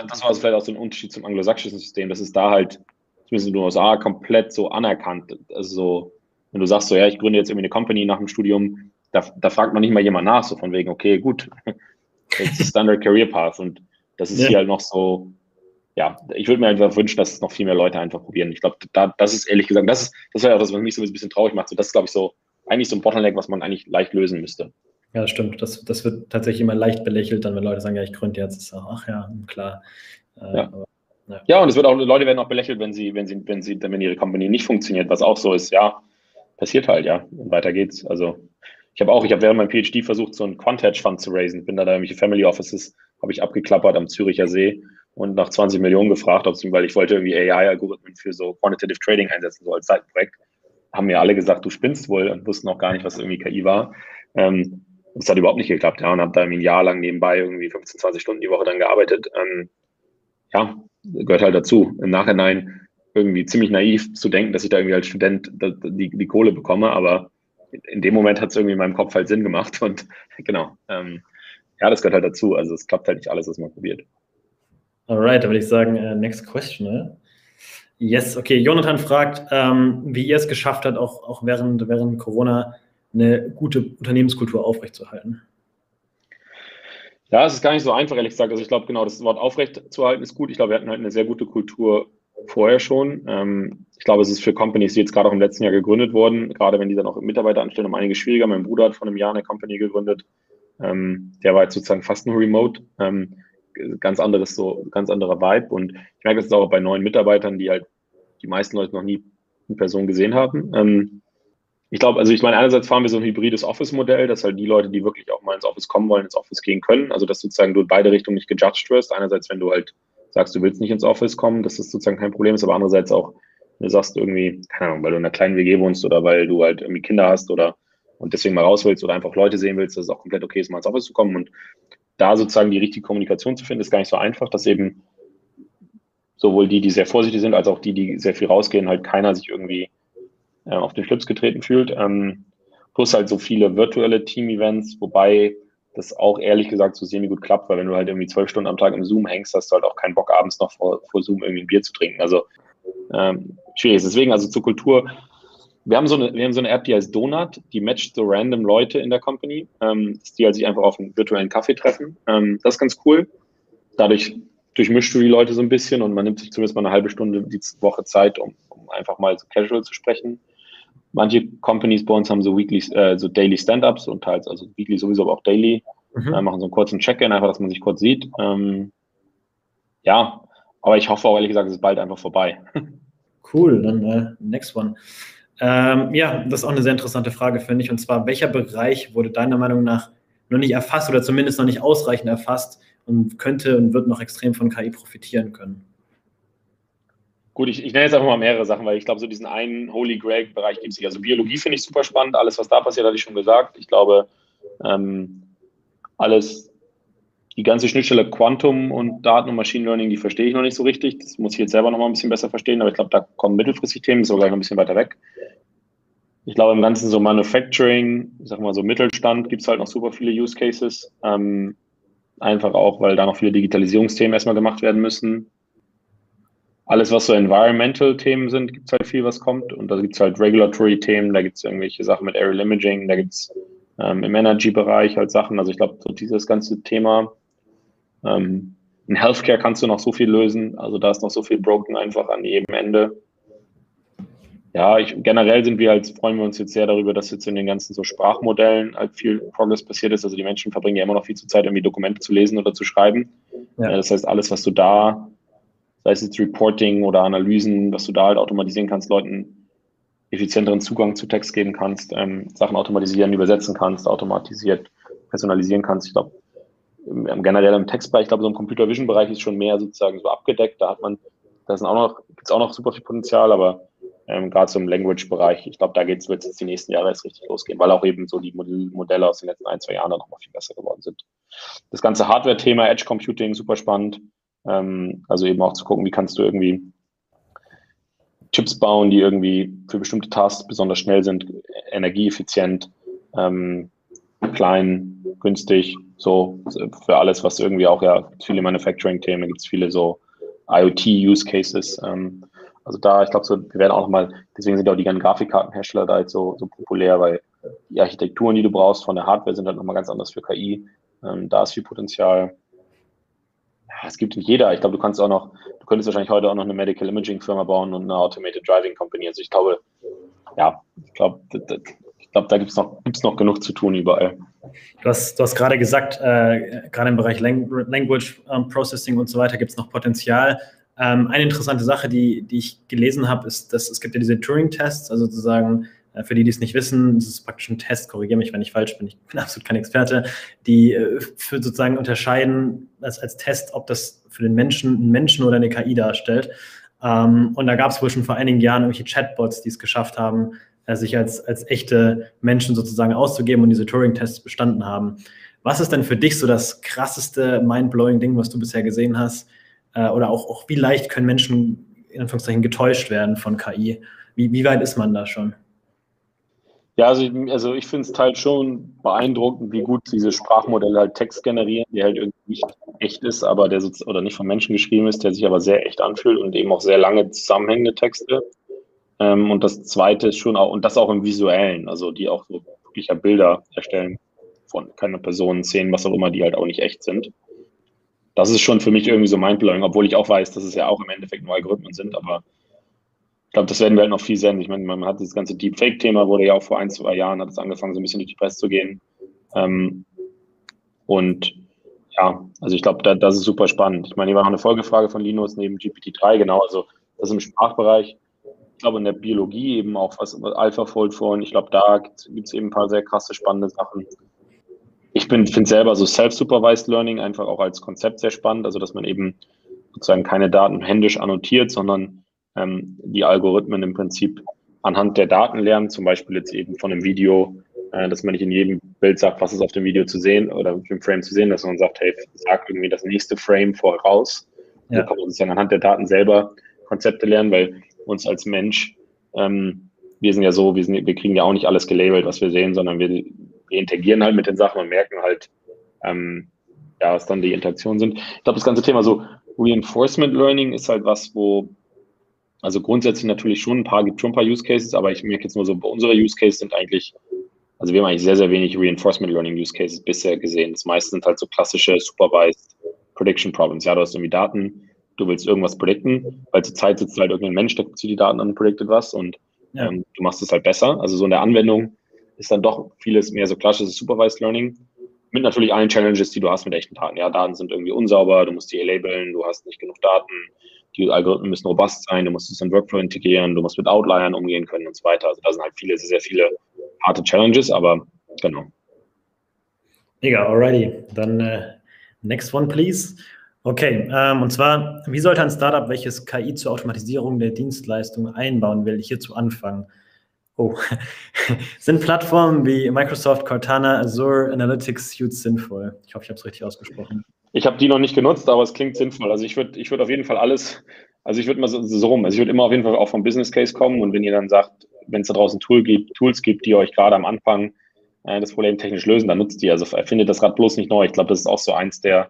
das war vielleicht auch so ein Unterschied zum anglosächsischen System, das ist da halt, zumindest in den USA, komplett so anerkannt. Also so, wenn du sagst so, ja, ich gründe jetzt irgendwie eine Company nach dem Studium, da, da fragt man nicht mal jemand nach, so von wegen, okay, gut, jetzt Standard Career Path und das ist ja. hier halt noch so, ja, ich würde mir einfach wünschen, dass es noch viel mehr Leute einfach probieren. Ich glaube, da, das ist ehrlich gesagt, das ist, das wäre auch das, was mich so ein bisschen traurig macht. So, das ist, glaube ich, so eigentlich so ein Bottleneck, was man eigentlich leicht lösen müsste. Ja, das stimmt. Das, das wird tatsächlich immer leicht belächelt, dann wenn Leute sagen, ja, ich gründe jetzt. Ist auch, ach ja, klar. Äh, ja. Aber, ja. ja. und es wird auch, Leute werden auch belächelt, wenn sie, wenn sie, wenn sie, wenn ihre Company nicht funktioniert, was auch so ist, ja, passiert halt, ja. Und weiter geht's. Also ich habe auch, ich habe während meinem PhD versucht, so einen Quant-Hedge Fund zu raisen. Bin da da irgendwelche Family Offices, habe ich abgeklappert am Züricher See und nach 20 Millionen gefragt, ob sie, weil ich wollte irgendwie AI-Algorithmen für so Quantitative Trading einsetzen, so als Seitenprojekt. Haben mir alle gesagt, du spinnst wohl und wussten auch gar nicht, was irgendwie KI war. Ähm, das hat überhaupt nicht geklappt, ja, und habe da ein Jahr lang nebenbei irgendwie 15, 20 Stunden die Woche dann gearbeitet. Ähm, ja, gehört halt dazu. Im Nachhinein irgendwie ziemlich naiv zu denken, dass ich da irgendwie als Student die, die Kohle bekomme, aber in dem Moment hat es irgendwie in meinem Kopf halt Sinn gemacht und genau. Ähm, ja, das gehört halt dazu. Also es klappt halt nicht alles, was man probiert. Alright, da würde ich sagen, uh, next question. Ne? Yes, okay. Jonathan fragt, ähm, wie ihr es geschafft habt, auch, auch während, während Corona eine gute Unternehmenskultur aufrechtzuerhalten. Ja, es ist gar nicht so einfach, ehrlich gesagt. Also ich glaube, genau, das Wort aufrechtzuerhalten ist gut. Ich glaube, wir hatten halt eine sehr gute Kultur vorher schon. Ähm, ich glaube, es ist für Companies, die jetzt gerade auch im letzten Jahr gegründet wurden, gerade wenn die dann auch Mitarbeiter anstellen, um einiges schwieriger. Mein Bruder hat vor einem Jahr eine Company gegründet. Ähm, der war jetzt sozusagen fast nur remote. Ähm, ganz anderes, so ganz anderer Vibe. Und ich merke das auch bei neuen Mitarbeitern, die halt die meisten Leute noch nie in Person gesehen haben. Ähm, ich glaube, also ich meine, einerseits fahren wir so ein hybrides Office-Modell, dass halt die Leute, die wirklich auch mal ins Office kommen wollen, ins Office gehen können. Also dass sozusagen du in beide Richtungen nicht gejudged wirst. Einerseits, wenn du halt sagst, du willst nicht ins Office kommen, dass das sozusagen kein Problem ist, aber andererseits auch, wenn du sagst irgendwie, keine Ahnung, weil du in einer kleinen WG wohnst oder weil du halt irgendwie Kinder hast oder und deswegen mal raus willst oder einfach Leute sehen willst, dass es auch komplett okay ist, mal ins Office zu kommen. Und da sozusagen die richtige Kommunikation zu finden, ist gar nicht so einfach, dass eben sowohl die, die sehr vorsichtig sind, als auch die, die sehr viel rausgehen, halt keiner sich irgendwie äh, auf den Schlips getreten fühlt. Ähm, plus halt so viele virtuelle Team-Events, wobei das auch ehrlich gesagt so semi gut klappt, weil wenn du halt irgendwie zwölf Stunden am Tag im Zoom hängst, hast du halt auch keinen Bock, abends noch vor, vor Zoom irgendwie ein Bier zu trinken. Also ähm, schwierig. Deswegen, also zur Kultur, wir haben so eine, wir haben so eine App, die heißt Donut, die matcht so random Leute in der Company, ähm, die halt sich einfach auf einen virtuellen Kaffee treffen. Ähm, das ist ganz cool. Dadurch durchmischst du die Leute so ein bisschen und man nimmt sich zumindest mal eine halbe Stunde die Woche Zeit, um, um einfach mal so casual zu sprechen. Manche Companies bei uns haben so weekly, äh, so daily Stand-ups und teils, also weekly sowieso, aber auch daily. Mhm. Äh, machen so einen kurzen Check-in, einfach, dass man sich kurz sieht. Ähm, ja, aber ich hoffe auch ehrlich gesagt, es ist bald einfach vorbei. Cool, dann äh, next one. Ähm, ja, das ist auch eine sehr interessante Frage, finde ich. Und zwar, welcher Bereich wurde deiner Meinung nach noch nicht erfasst oder zumindest noch nicht ausreichend erfasst und könnte und wird noch extrem von KI profitieren können? Gut, ich, ich nenne jetzt einfach mal mehrere Sachen, weil ich glaube, so diesen einen Holy Grail-Bereich gibt es nicht. Also Biologie finde ich super spannend. Alles, was da passiert, hatte ich schon gesagt. Ich glaube, ähm, alles, die ganze Schnittstelle Quantum und Daten und Machine Learning, die verstehe ich noch nicht so richtig. Das muss ich jetzt selber noch mal ein bisschen besser verstehen, aber ich glaube, da kommen mittelfristig Themen, ist sogar noch ein bisschen weiter weg. Ich glaube, im Ganzen so Manufacturing, ich sag mal so Mittelstand, gibt es halt noch super viele Use Cases. Ähm, einfach auch, weil da noch viele Digitalisierungsthemen erstmal gemacht werden müssen. Alles, was so Environmental-Themen sind, gibt es halt viel, was kommt. Und da gibt es halt Regulatory-Themen, da gibt es irgendwelche Sachen mit Aerial Imaging, da gibt es ähm, im Energy-Bereich halt Sachen. Also ich glaube, so dieses ganze Thema ähm, in Healthcare kannst du noch so viel lösen. Also da ist noch so viel broken einfach an jedem Ende. Ja, ich, generell sind wir halt, freuen wir uns jetzt sehr darüber, dass jetzt in den ganzen so Sprachmodellen halt viel Progress passiert ist. Also die Menschen verbringen ja immer noch viel zu Zeit, irgendwie Dokumente zu lesen oder zu schreiben. Ja. Das heißt, alles, was du da, sei es jetzt Reporting oder Analysen, was du da halt automatisieren kannst, Leuten effizienteren Zugang zu Text geben kannst, ähm, Sachen automatisieren, übersetzen kannst, automatisiert personalisieren kannst. Ich glaube, generell im Textbereich, ich glaube, so im Computer Vision Bereich ist schon mehr sozusagen so abgedeckt. Da hat man, da sind auch noch, gibt es auch noch super viel Potenzial, aber ähm, gerade so im Language-Bereich, ich glaube, da wird es jetzt die nächsten Jahre erst richtig losgehen, weil auch eben so die Modelle aus den letzten ein, zwei Jahren noch mal viel besser geworden sind. Das ganze Hardware-Thema, Edge Computing, super spannend. Ähm, also eben auch zu gucken, wie kannst du irgendwie Chips bauen, die irgendwie für bestimmte Tasks besonders schnell sind, energieeffizient, ähm, klein, günstig, so für alles, was irgendwie auch ja viele Manufacturing-Themen, gibt es viele so IoT-Use-Cases. Ähm, also da, ich glaube, so, wir werden auch nochmal, deswegen sind auch die ganzen Grafikkartenhersteller da jetzt so, so populär, weil die Architekturen, die du brauchst von der Hardware, sind halt nochmal ganz anders für KI. Ähm, da ist viel Potenzial. Ja, es gibt in jeder, ich glaube, du kannst auch noch, du könntest wahrscheinlich heute auch noch eine Medical Imaging Firma bauen und eine Automated Driving Company. Also ich glaube, ja, ich glaube, ich glaube, da gibt es noch, gibt's noch genug zu tun überall. Du hast, du hast gerade gesagt, äh, gerade im Bereich Language ähm, Processing und so weiter gibt es noch Potenzial. Ähm, eine interessante Sache, die, die ich gelesen habe, ist, dass es gibt ja diese Turing-Tests, also sozusagen, für die, die es nicht wissen, das ist praktisch ein Test, korrigiere mich, wenn ich falsch bin, ich bin absolut kein Experte, die äh, für sozusagen unterscheiden als, als Test, ob das für den Menschen einen Menschen oder eine KI darstellt. Ähm, und da gab es wohl schon vor einigen Jahren irgendwelche Chatbots, die es geschafft haben, äh, sich als, als echte Menschen sozusagen auszugeben und diese Turing-Tests bestanden haben. Was ist denn für dich so das krasseste, mind-blowing Ding, was du bisher gesehen hast? Äh, oder auch, auch wie leicht können Menschen in Anführungszeichen getäuscht werden von KI? Wie, wie weit ist man da schon? Ja, also, also ich finde es halt schon beeindruckend, wie gut diese Sprachmodelle halt Text generieren, der halt irgendwie nicht echt ist, aber der oder nicht von Menschen geschrieben ist, der sich aber sehr echt anfühlt und eben auch sehr lange zusammenhängende Texte. Ähm, und das zweite ist schon auch, und das auch im Visuellen, also die auch so wirklicher Bilder erstellen von keine Personen, Szenen, was auch immer, die halt auch nicht echt sind das ist schon für mich irgendwie so mindblowing, obwohl ich auch weiß, dass es ja auch im Endeffekt nur Algorithmen sind, aber glaube, das werden wir halt noch viel sehen. Ich meine, man hat das ganze Deepfake-Thema, wurde ja auch vor ein, zwei Jahren, hat es angefangen, so ein bisschen durch die Presse zu gehen. Ähm, und ja, also ich glaube, da, das ist super spannend. Ich meine, hier war noch eine Folgefrage von Linus neben GPT-3, genau, also das im Sprachbereich. Ich glaube, in der Biologie eben auch was AlphaFold vorhin. Ich glaube, da gibt es eben ein paar sehr krasse, spannende Sachen ich finde selber so Self-Supervised Learning einfach auch als Konzept sehr spannend, also dass man eben sozusagen keine Daten händisch annotiert, sondern ähm, die Algorithmen im Prinzip anhand der Daten lernen, zum Beispiel jetzt eben von einem Video, äh, dass man nicht in jedem Bild sagt, was ist auf dem Video zu sehen oder im Frame zu sehen, dass man sagt, hey, sag irgendwie das nächste Frame voraus. Ja. Da kann man sozusagen anhand der Daten selber Konzepte lernen, weil uns als Mensch, ähm, wir sind ja so, wir, sind, wir kriegen ja auch nicht alles gelabelt, was wir sehen, sondern wir wir interagieren halt mit den Sachen und merken halt, ähm, ja, was dann die Interaktionen sind. Ich glaube, das ganze Thema so Reinforcement Learning ist halt was, wo, also grundsätzlich natürlich schon ein paar, gibt schon ein paar Use Cases, aber ich merke jetzt nur so, bei unsere Use Cases sind eigentlich, also wir haben eigentlich sehr, sehr wenig Reinforcement Learning Use Cases bisher gesehen. Das meiste sind halt so klassische Supervised Prediction Problems. Ja, du hast irgendwie Daten, du willst irgendwas predikten, weil zur Zeit sitzt halt irgendein Mensch, der zieht die Daten an und prediktet was und ja. ähm, du machst es halt besser. Also so in der Anwendung ist dann doch vieles mehr so klassisches Supervised Learning. Mit natürlich allen Challenges, die du hast mit echten Daten. Ja, Daten sind irgendwie unsauber, du musst die labeln, du hast nicht genug Daten, die Algorithmen müssen robust sein, du musst es in Workflow integrieren, du musst mit Outliern umgehen können und so weiter. Also da sind halt viele, sehr, sehr viele harte Challenges, aber genau. Mega, alrighty. Dann äh, next one, please. Okay, ähm, und zwar, wie sollte ein Startup, welches KI zur Automatisierung der Dienstleistung einbauen will, hierzu anfangen? Oh, sind Plattformen wie Microsoft, Cortana, Azure, Analytics Suite sinnvoll? Ich hoffe, ich habe es richtig ausgesprochen. Ich habe die noch nicht genutzt, aber es klingt sinnvoll. Also ich würde ich würd auf jeden Fall alles, also ich würde mal so, so, rum, also ich würde immer auf jeden Fall auch vom Business Case kommen und wenn ihr dann sagt, wenn es da draußen Tool gibt, Tools gibt, die euch gerade am Anfang äh, das Problem technisch lösen, dann nutzt die. Also erfindet das Rad bloß nicht neu. Ich glaube, das ist auch so eins der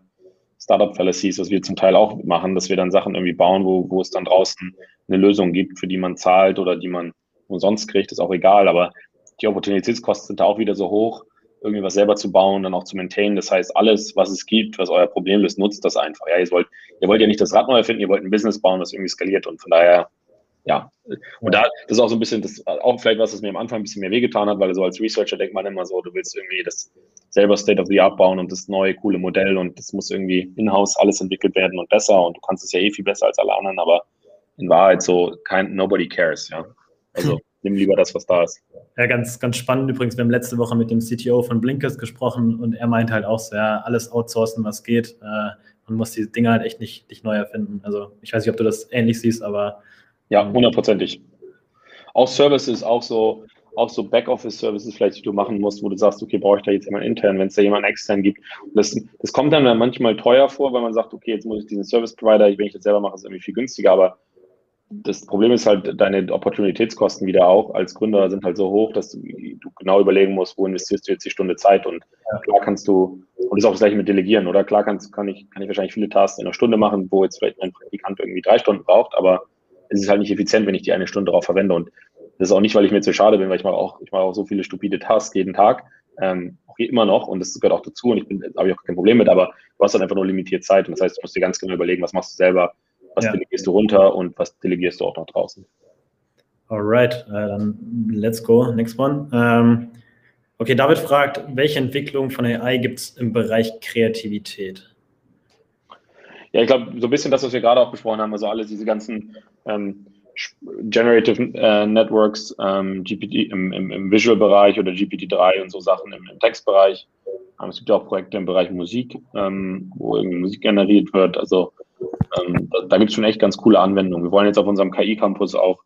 Startup-Fallacies, was wir zum Teil auch machen, dass wir dann Sachen irgendwie bauen, wo, wo es dann draußen eine Lösung gibt, für die man zahlt oder die man umsonst kriegt, ist auch egal, aber die Opportunitätskosten sind da auch wieder so hoch. Irgendwie was selber zu bauen, dann auch zu maintainen. Das heißt, alles, was es gibt, was euer Problem ist, nutzt das einfach. Ja, ihr wollt, ihr wollt ja nicht das Rad neu erfinden, ihr wollt ein Business bauen, das irgendwie skaliert und von daher, ja. Und da, das ist auch so ein bisschen, das auch vielleicht was, was mir am Anfang ein bisschen mehr wehgetan hat, weil so als Researcher denkt man immer so, du willst irgendwie das selber State of the Art bauen und das neue, coole Modell und das muss irgendwie in-house alles entwickelt werden und besser und du kannst es ja eh viel besser als alle anderen, aber in Wahrheit so, kein, nobody cares, ja. Also, nimm lieber das, was da ist. Ja, ganz, ganz spannend übrigens. Wir haben letzte Woche mit dem CTO von Blinkist gesprochen und er meint halt auch so, ja, alles outsourcen, was geht. Äh, man muss die Dinge halt echt nicht, nicht neu erfinden. Also ich weiß nicht, ob du das ähnlich siehst, aber. Ja, ähm, hundertprozentig. Auch Services, auch so, auch so Backoffice-Services vielleicht, die du machen musst, wo du sagst, okay, brauche ich da jetzt jemanden intern, wenn es da jemanden extern gibt. Das, das kommt dann manchmal teuer vor, weil man sagt, okay, jetzt muss ich diesen Service-Provider, wenn ich das selber mache, ist irgendwie viel günstiger, aber das Problem ist halt, deine Opportunitätskosten wieder auch als Gründer sind halt so hoch, dass du, du genau überlegen musst, wo investierst du jetzt die Stunde Zeit und ja. klar kannst du, und das ist auch das gleiche mit Delegieren, oder? Klar kannst, kann, ich, kann ich wahrscheinlich viele Tasks in einer Stunde machen, wo jetzt vielleicht mein Praktikant irgendwie drei Stunden braucht, aber es ist halt nicht effizient, wenn ich die eine Stunde darauf verwende und das ist auch nicht, weil ich mir zu schade bin, weil ich mache auch, ich mache auch so viele stupide Tasks jeden Tag, ähm, auch immer noch und das gehört auch dazu und ich bin, habe ich auch kein Problem mit, aber du hast dann einfach nur limitiert Zeit und das heißt, du musst dir ganz genau überlegen, was machst du selber, was ja. delegierst du runter und was delegierst du auch noch draußen. Alright, äh, dann let's go. Next one. Ähm, okay, David fragt, welche Entwicklung von AI gibt es im Bereich Kreativität? Ja, ich glaube, so ein bisschen das, was wir gerade auch besprochen haben, also alle diese ganzen ähm, Generative äh, Networks, ähm, GPT im, im, im Visual-Bereich oder GPT-3 und so Sachen im, im Textbereich. Ähm, es gibt ja auch Projekte im Bereich Musik, ähm, wo irgendwie Musik generiert wird. Also ähm, da, da gibt es schon echt ganz coole Anwendungen. Wir wollen jetzt auf unserem KI-Campus auch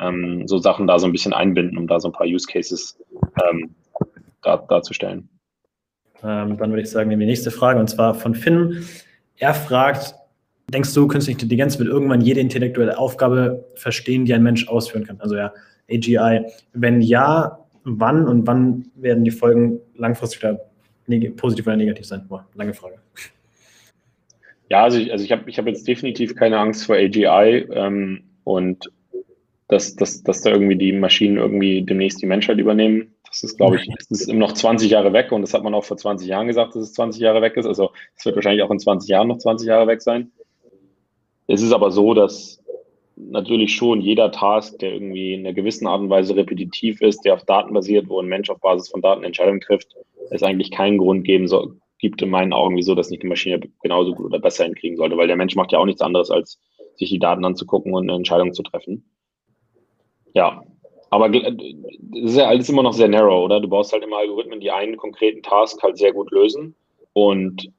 ähm, so Sachen da so ein bisschen einbinden, um da so ein paar Use Cases ähm, dar, darzustellen. Ähm, dann würde ich sagen, nehmen wir die nächste Frage und zwar von Finn. Er fragt, denkst du, künstliche Intelligenz wird irgendwann jede intellektuelle Aufgabe verstehen, die ein Mensch ausführen kann? Also ja, AGI. Wenn ja, wann und wann werden die Folgen langfristig positiv oder negativ sein? Boah, lange Frage. Ja, also ich, also ich habe ich hab jetzt definitiv keine Angst vor AGI ähm, und dass, dass, dass da irgendwie die Maschinen irgendwie demnächst die Menschheit übernehmen. Das ist, glaube ich, das ist noch 20 Jahre weg und das hat man auch vor 20 Jahren gesagt, dass es 20 Jahre weg ist. Also es wird wahrscheinlich auch in 20 Jahren noch 20 Jahre weg sein. Es ist aber so, dass natürlich schon jeder Task, der irgendwie in einer gewissen Art und Weise repetitiv ist, der auf Daten basiert, wo ein Mensch auf Basis von Daten Entscheidungen trifft, es eigentlich keinen Grund geben soll, gibt in meinen Augen, wieso das nicht die Maschine genauso gut oder besser hinkriegen sollte, weil der Mensch macht ja auch nichts anderes, als sich die Daten anzugucken und eine Entscheidung zu treffen. Ja, aber das ist ja alles immer noch sehr narrow, oder? Du baust halt immer Algorithmen, die einen konkreten Task halt sehr gut lösen und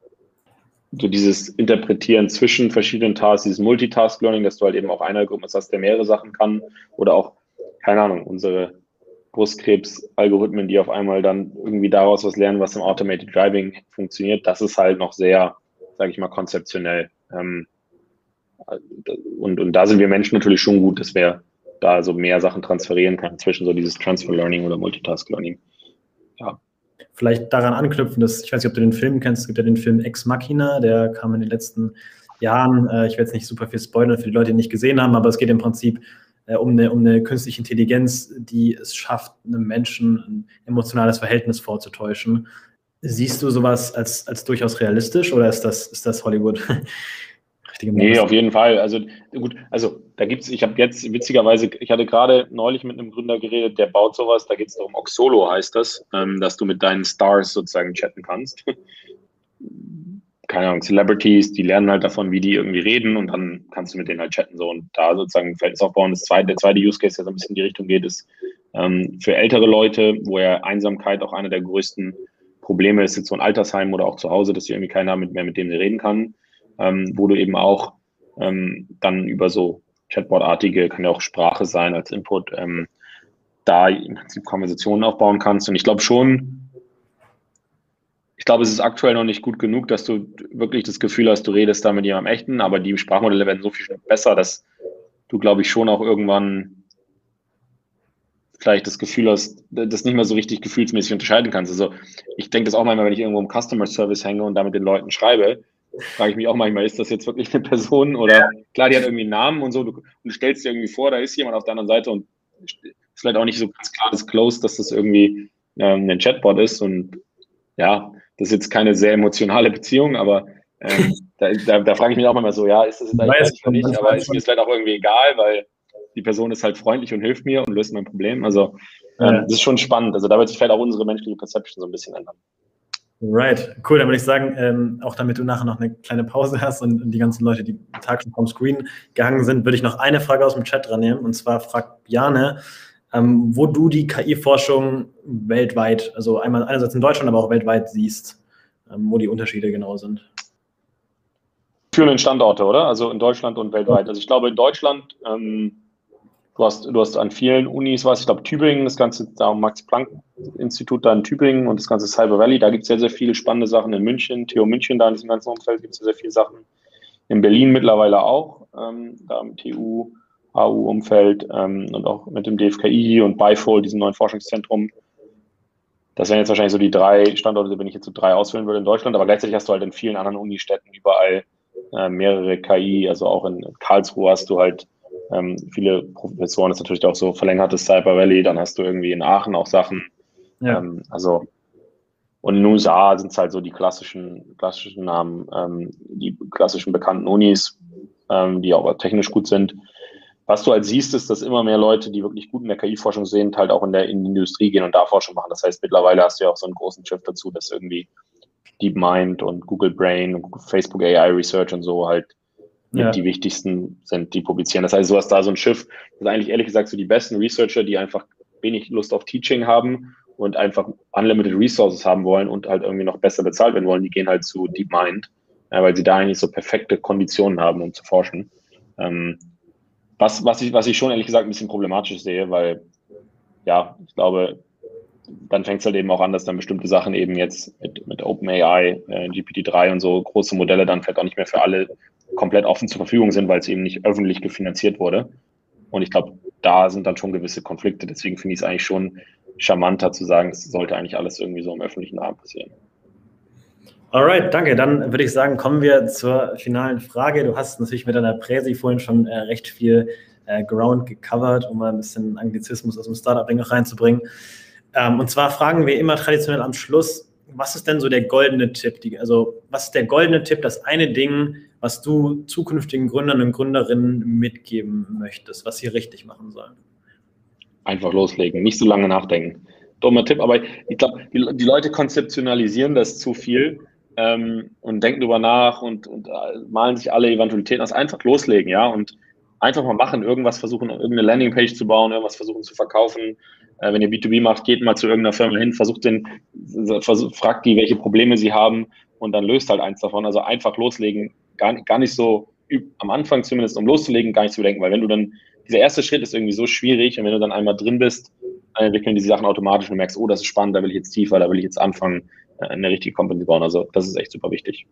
so dieses Interpretieren zwischen verschiedenen Tasks, dieses Multitask-Learning, dass du halt eben auch einen Algorithmus hast, der mehrere Sachen kann oder auch, keine Ahnung, unsere Brustkrebs-Algorithmen, die auf einmal dann irgendwie daraus was lernen, was im Automated Driving funktioniert, das ist halt noch sehr, sage ich mal, konzeptionell. Ähm, und, und da sind wir Menschen natürlich schon gut, dass wir da so mehr Sachen transferieren können zwischen so dieses Transfer Learning oder Multitask Learning. Ja. Vielleicht daran anknüpfen, dass, ich weiß nicht, ob du den Film kennst, es gibt ja den Film Ex Machina, der kam in den letzten Jahren, äh, ich werde jetzt nicht super viel spoilern für die Leute, die ihn nicht gesehen haben, aber es geht im Prinzip um, eine, um eine künstliche Intelligenz, die es schafft, einem Menschen ein emotionales Verhältnis vorzutäuschen. Siehst du sowas als, als durchaus realistisch oder ist das, ist das Hollywood? nee, auf jeden Fall. Also gut, also da gibt es, ich habe jetzt witzigerweise, ich hatte gerade neulich mit einem Gründer geredet, der baut sowas, da geht es darum, Oxolo heißt das, ähm, dass du mit deinen Stars sozusagen chatten kannst. Keine Ahnung, Celebrities, die lernen halt davon, wie die irgendwie reden und dann kannst du mit denen halt chatten so und da sozusagen Verhältnis aufbauen. Das zweite, der zweite Use Case, der so ein bisschen in die Richtung geht, ist ähm, für ältere Leute, wo ja Einsamkeit auch einer der größten Probleme ist, jetzt so ein Altersheim oder auch zu Hause, dass sie irgendwie keiner mit mehr mit dem reden kann, ähm, wo du eben auch ähm, dann über so Chatbot-artige, kann ja auch Sprache sein als Input, ähm, da im Prinzip Konversationen aufbauen kannst. Und ich glaube schon, ich glaube, es ist aktuell noch nicht gut genug, dass du wirklich das Gefühl hast, du redest da mit jemandem echten, aber die Sprachmodelle werden so viel besser, dass du, glaube ich, schon auch irgendwann vielleicht das Gefühl hast, das nicht mehr so richtig gefühlsmäßig unterscheiden kannst. Also ich denke das auch manchmal, wenn ich irgendwo im Customer Service hänge und da mit den Leuten schreibe, frage ich mich auch manchmal, ist das jetzt wirklich eine Person oder klar, die hat irgendwie einen Namen und so, du, und du stellst dir irgendwie vor, da ist jemand auf der anderen Seite und ist vielleicht auch nicht so ganz klar disclosed, dass das irgendwie ähm, ein Chatbot ist und ja, das ist jetzt keine sehr emotionale Beziehung, aber ähm, da, da, da frage ich mich auch immer so, ja, ist das jetzt eigentlich für nicht, aber ist mir vielleicht auch irgendwie egal, weil die Person ist halt freundlich und hilft mir und löst mein Problem. Also ähm, das ist schon spannend. Also da wird sich vielleicht auch unsere menschliche Perception so ein bisschen ändern. Right, cool. Dann würde ich sagen, ähm, auch damit du nachher noch eine kleine Pause hast und, und die ganzen Leute, die Tag schon vom Screen gehangen sind, würde ich noch eine Frage aus dem Chat dran nehmen. Und zwar fragt Jane, ähm, wo du die KI-Forschung weltweit, also einmal einerseits in Deutschland, aber auch weltweit siehst, ähm, wo die Unterschiede genau sind. Führenden Standorte, oder? Also in Deutschland und weltweit. Also ich glaube, in Deutschland ähm, Du hast, du hast an vielen Unis was, ich glaube Tübingen, das ganze da Max-Planck-Institut da in Tübingen und das ganze Cyber Valley, da gibt es sehr, sehr viele spannende Sachen in München, Theo München, da in diesem ganzen Umfeld gibt es sehr, sehr viele Sachen. In Berlin mittlerweile auch, ähm, da im TU, AU-Umfeld ähm, und auch mit dem DFKI und BIFOL, diesem neuen Forschungszentrum. Das wären jetzt wahrscheinlich so die drei Standorte, wenn ich jetzt so drei auswählen würde in Deutschland, aber gleichzeitig hast du halt in vielen anderen Unistädten überall äh, mehrere KI, also auch in Karlsruhe hast du halt ähm, viele Professoren ist natürlich auch so verlängertes Cyber Valley, dann hast du irgendwie in Aachen auch Sachen. Ja. Ähm, also und in den USA sind es halt so die klassischen, klassischen Namen, ähm, die klassischen bekannten Unis, ähm, die auch technisch gut sind. Was du halt siehst, ist, dass immer mehr Leute, die wirklich gut in der KI-Forschung sind, halt auch in der in die Industrie gehen und da Forschung machen. Das heißt, mittlerweile hast du ja auch so einen großen Shift dazu, dass irgendwie DeepMind und Google Brain und Facebook AI Research und so halt ja. die wichtigsten sind, die publizieren. Das heißt, du hast da so ein Schiff, das ist eigentlich ehrlich gesagt so die besten Researcher, die einfach wenig Lust auf Teaching haben und einfach unlimited Resources haben wollen und halt irgendwie noch besser bezahlt werden wollen, die gehen halt zu DeepMind, weil sie da eigentlich so perfekte Konditionen haben, um zu forschen. Was, was, ich, was ich schon ehrlich gesagt ein bisschen problematisch sehe, weil ja, ich glaube, dann fängt es halt eben auch an, dass dann bestimmte Sachen eben jetzt mit, mit OpenAI, äh, GPT-3 und so große Modelle dann vielleicht auch nicht mehr für alle komplett offen zur Verfügung sind, weil es eben nicht öffentlich gefinanziert wurde. Und ich glaube, da sind dann schon gewisse Konflikte. Deswegen finde ich es eigentlich schon charmanter zu sagen, es sollte eigentlich alles irgendwie so im öffentlichen Rahmen passieren. Alright, danke. Dann würde ich sagen, kommen wir zur finalen Frage. Du hast natürlich mit deiner Präsi vorhin schon äh, recht viel äh, Ground gecovert, um mal ein bisschen Anglizismus aus dem Startup-Ring noch reinzubringen. Ähm, und zwar fragen wir immer traditionell am Schluss, was ist denn so der goldene Tipp? Die, also, was ist der goldene Tipp, das eine Ding, was du zukünftigen Gründern und Gründerinnen mitgeben möchtest, was sie richtig machen sollen? Einfach loslegen, nicht so lange nachdenken. Dummer Tipp, aber ich glaube, die, die, Leute konzeptionalisieren das zu viel ähm, und denken darüber nach und, und äh, malen sich alle Eventualitäten aus. Einfach loslegen, ja, und einfach mal machen, irgendwas versuchen, irgendeine Landingpage zu bauen, irgendwas versuchen zu verkaufen. Äh, wenn ihr B2B macht, geht mal zu irgendeiner Firma hin, versucht den, versucht, fragt die, welche Probleme sie haben und dann löst halt eins davon. Also einfach loslegen, gar, gar nicht so am Anfang zumindest, um loszulegen, gar nicht zu denken, weil wenn du dann, dieser erste Schritt ist irgendwie so schwierig und wenn du dann einmal drin bist, dann entwickeln diese Sachen automatisch und merkst, oh, das ist spannend, da will ich jetzt tiefer, da will ich jetzt anfangen, äh, eine richtige Company bauen. Also das ist echt super wichtig.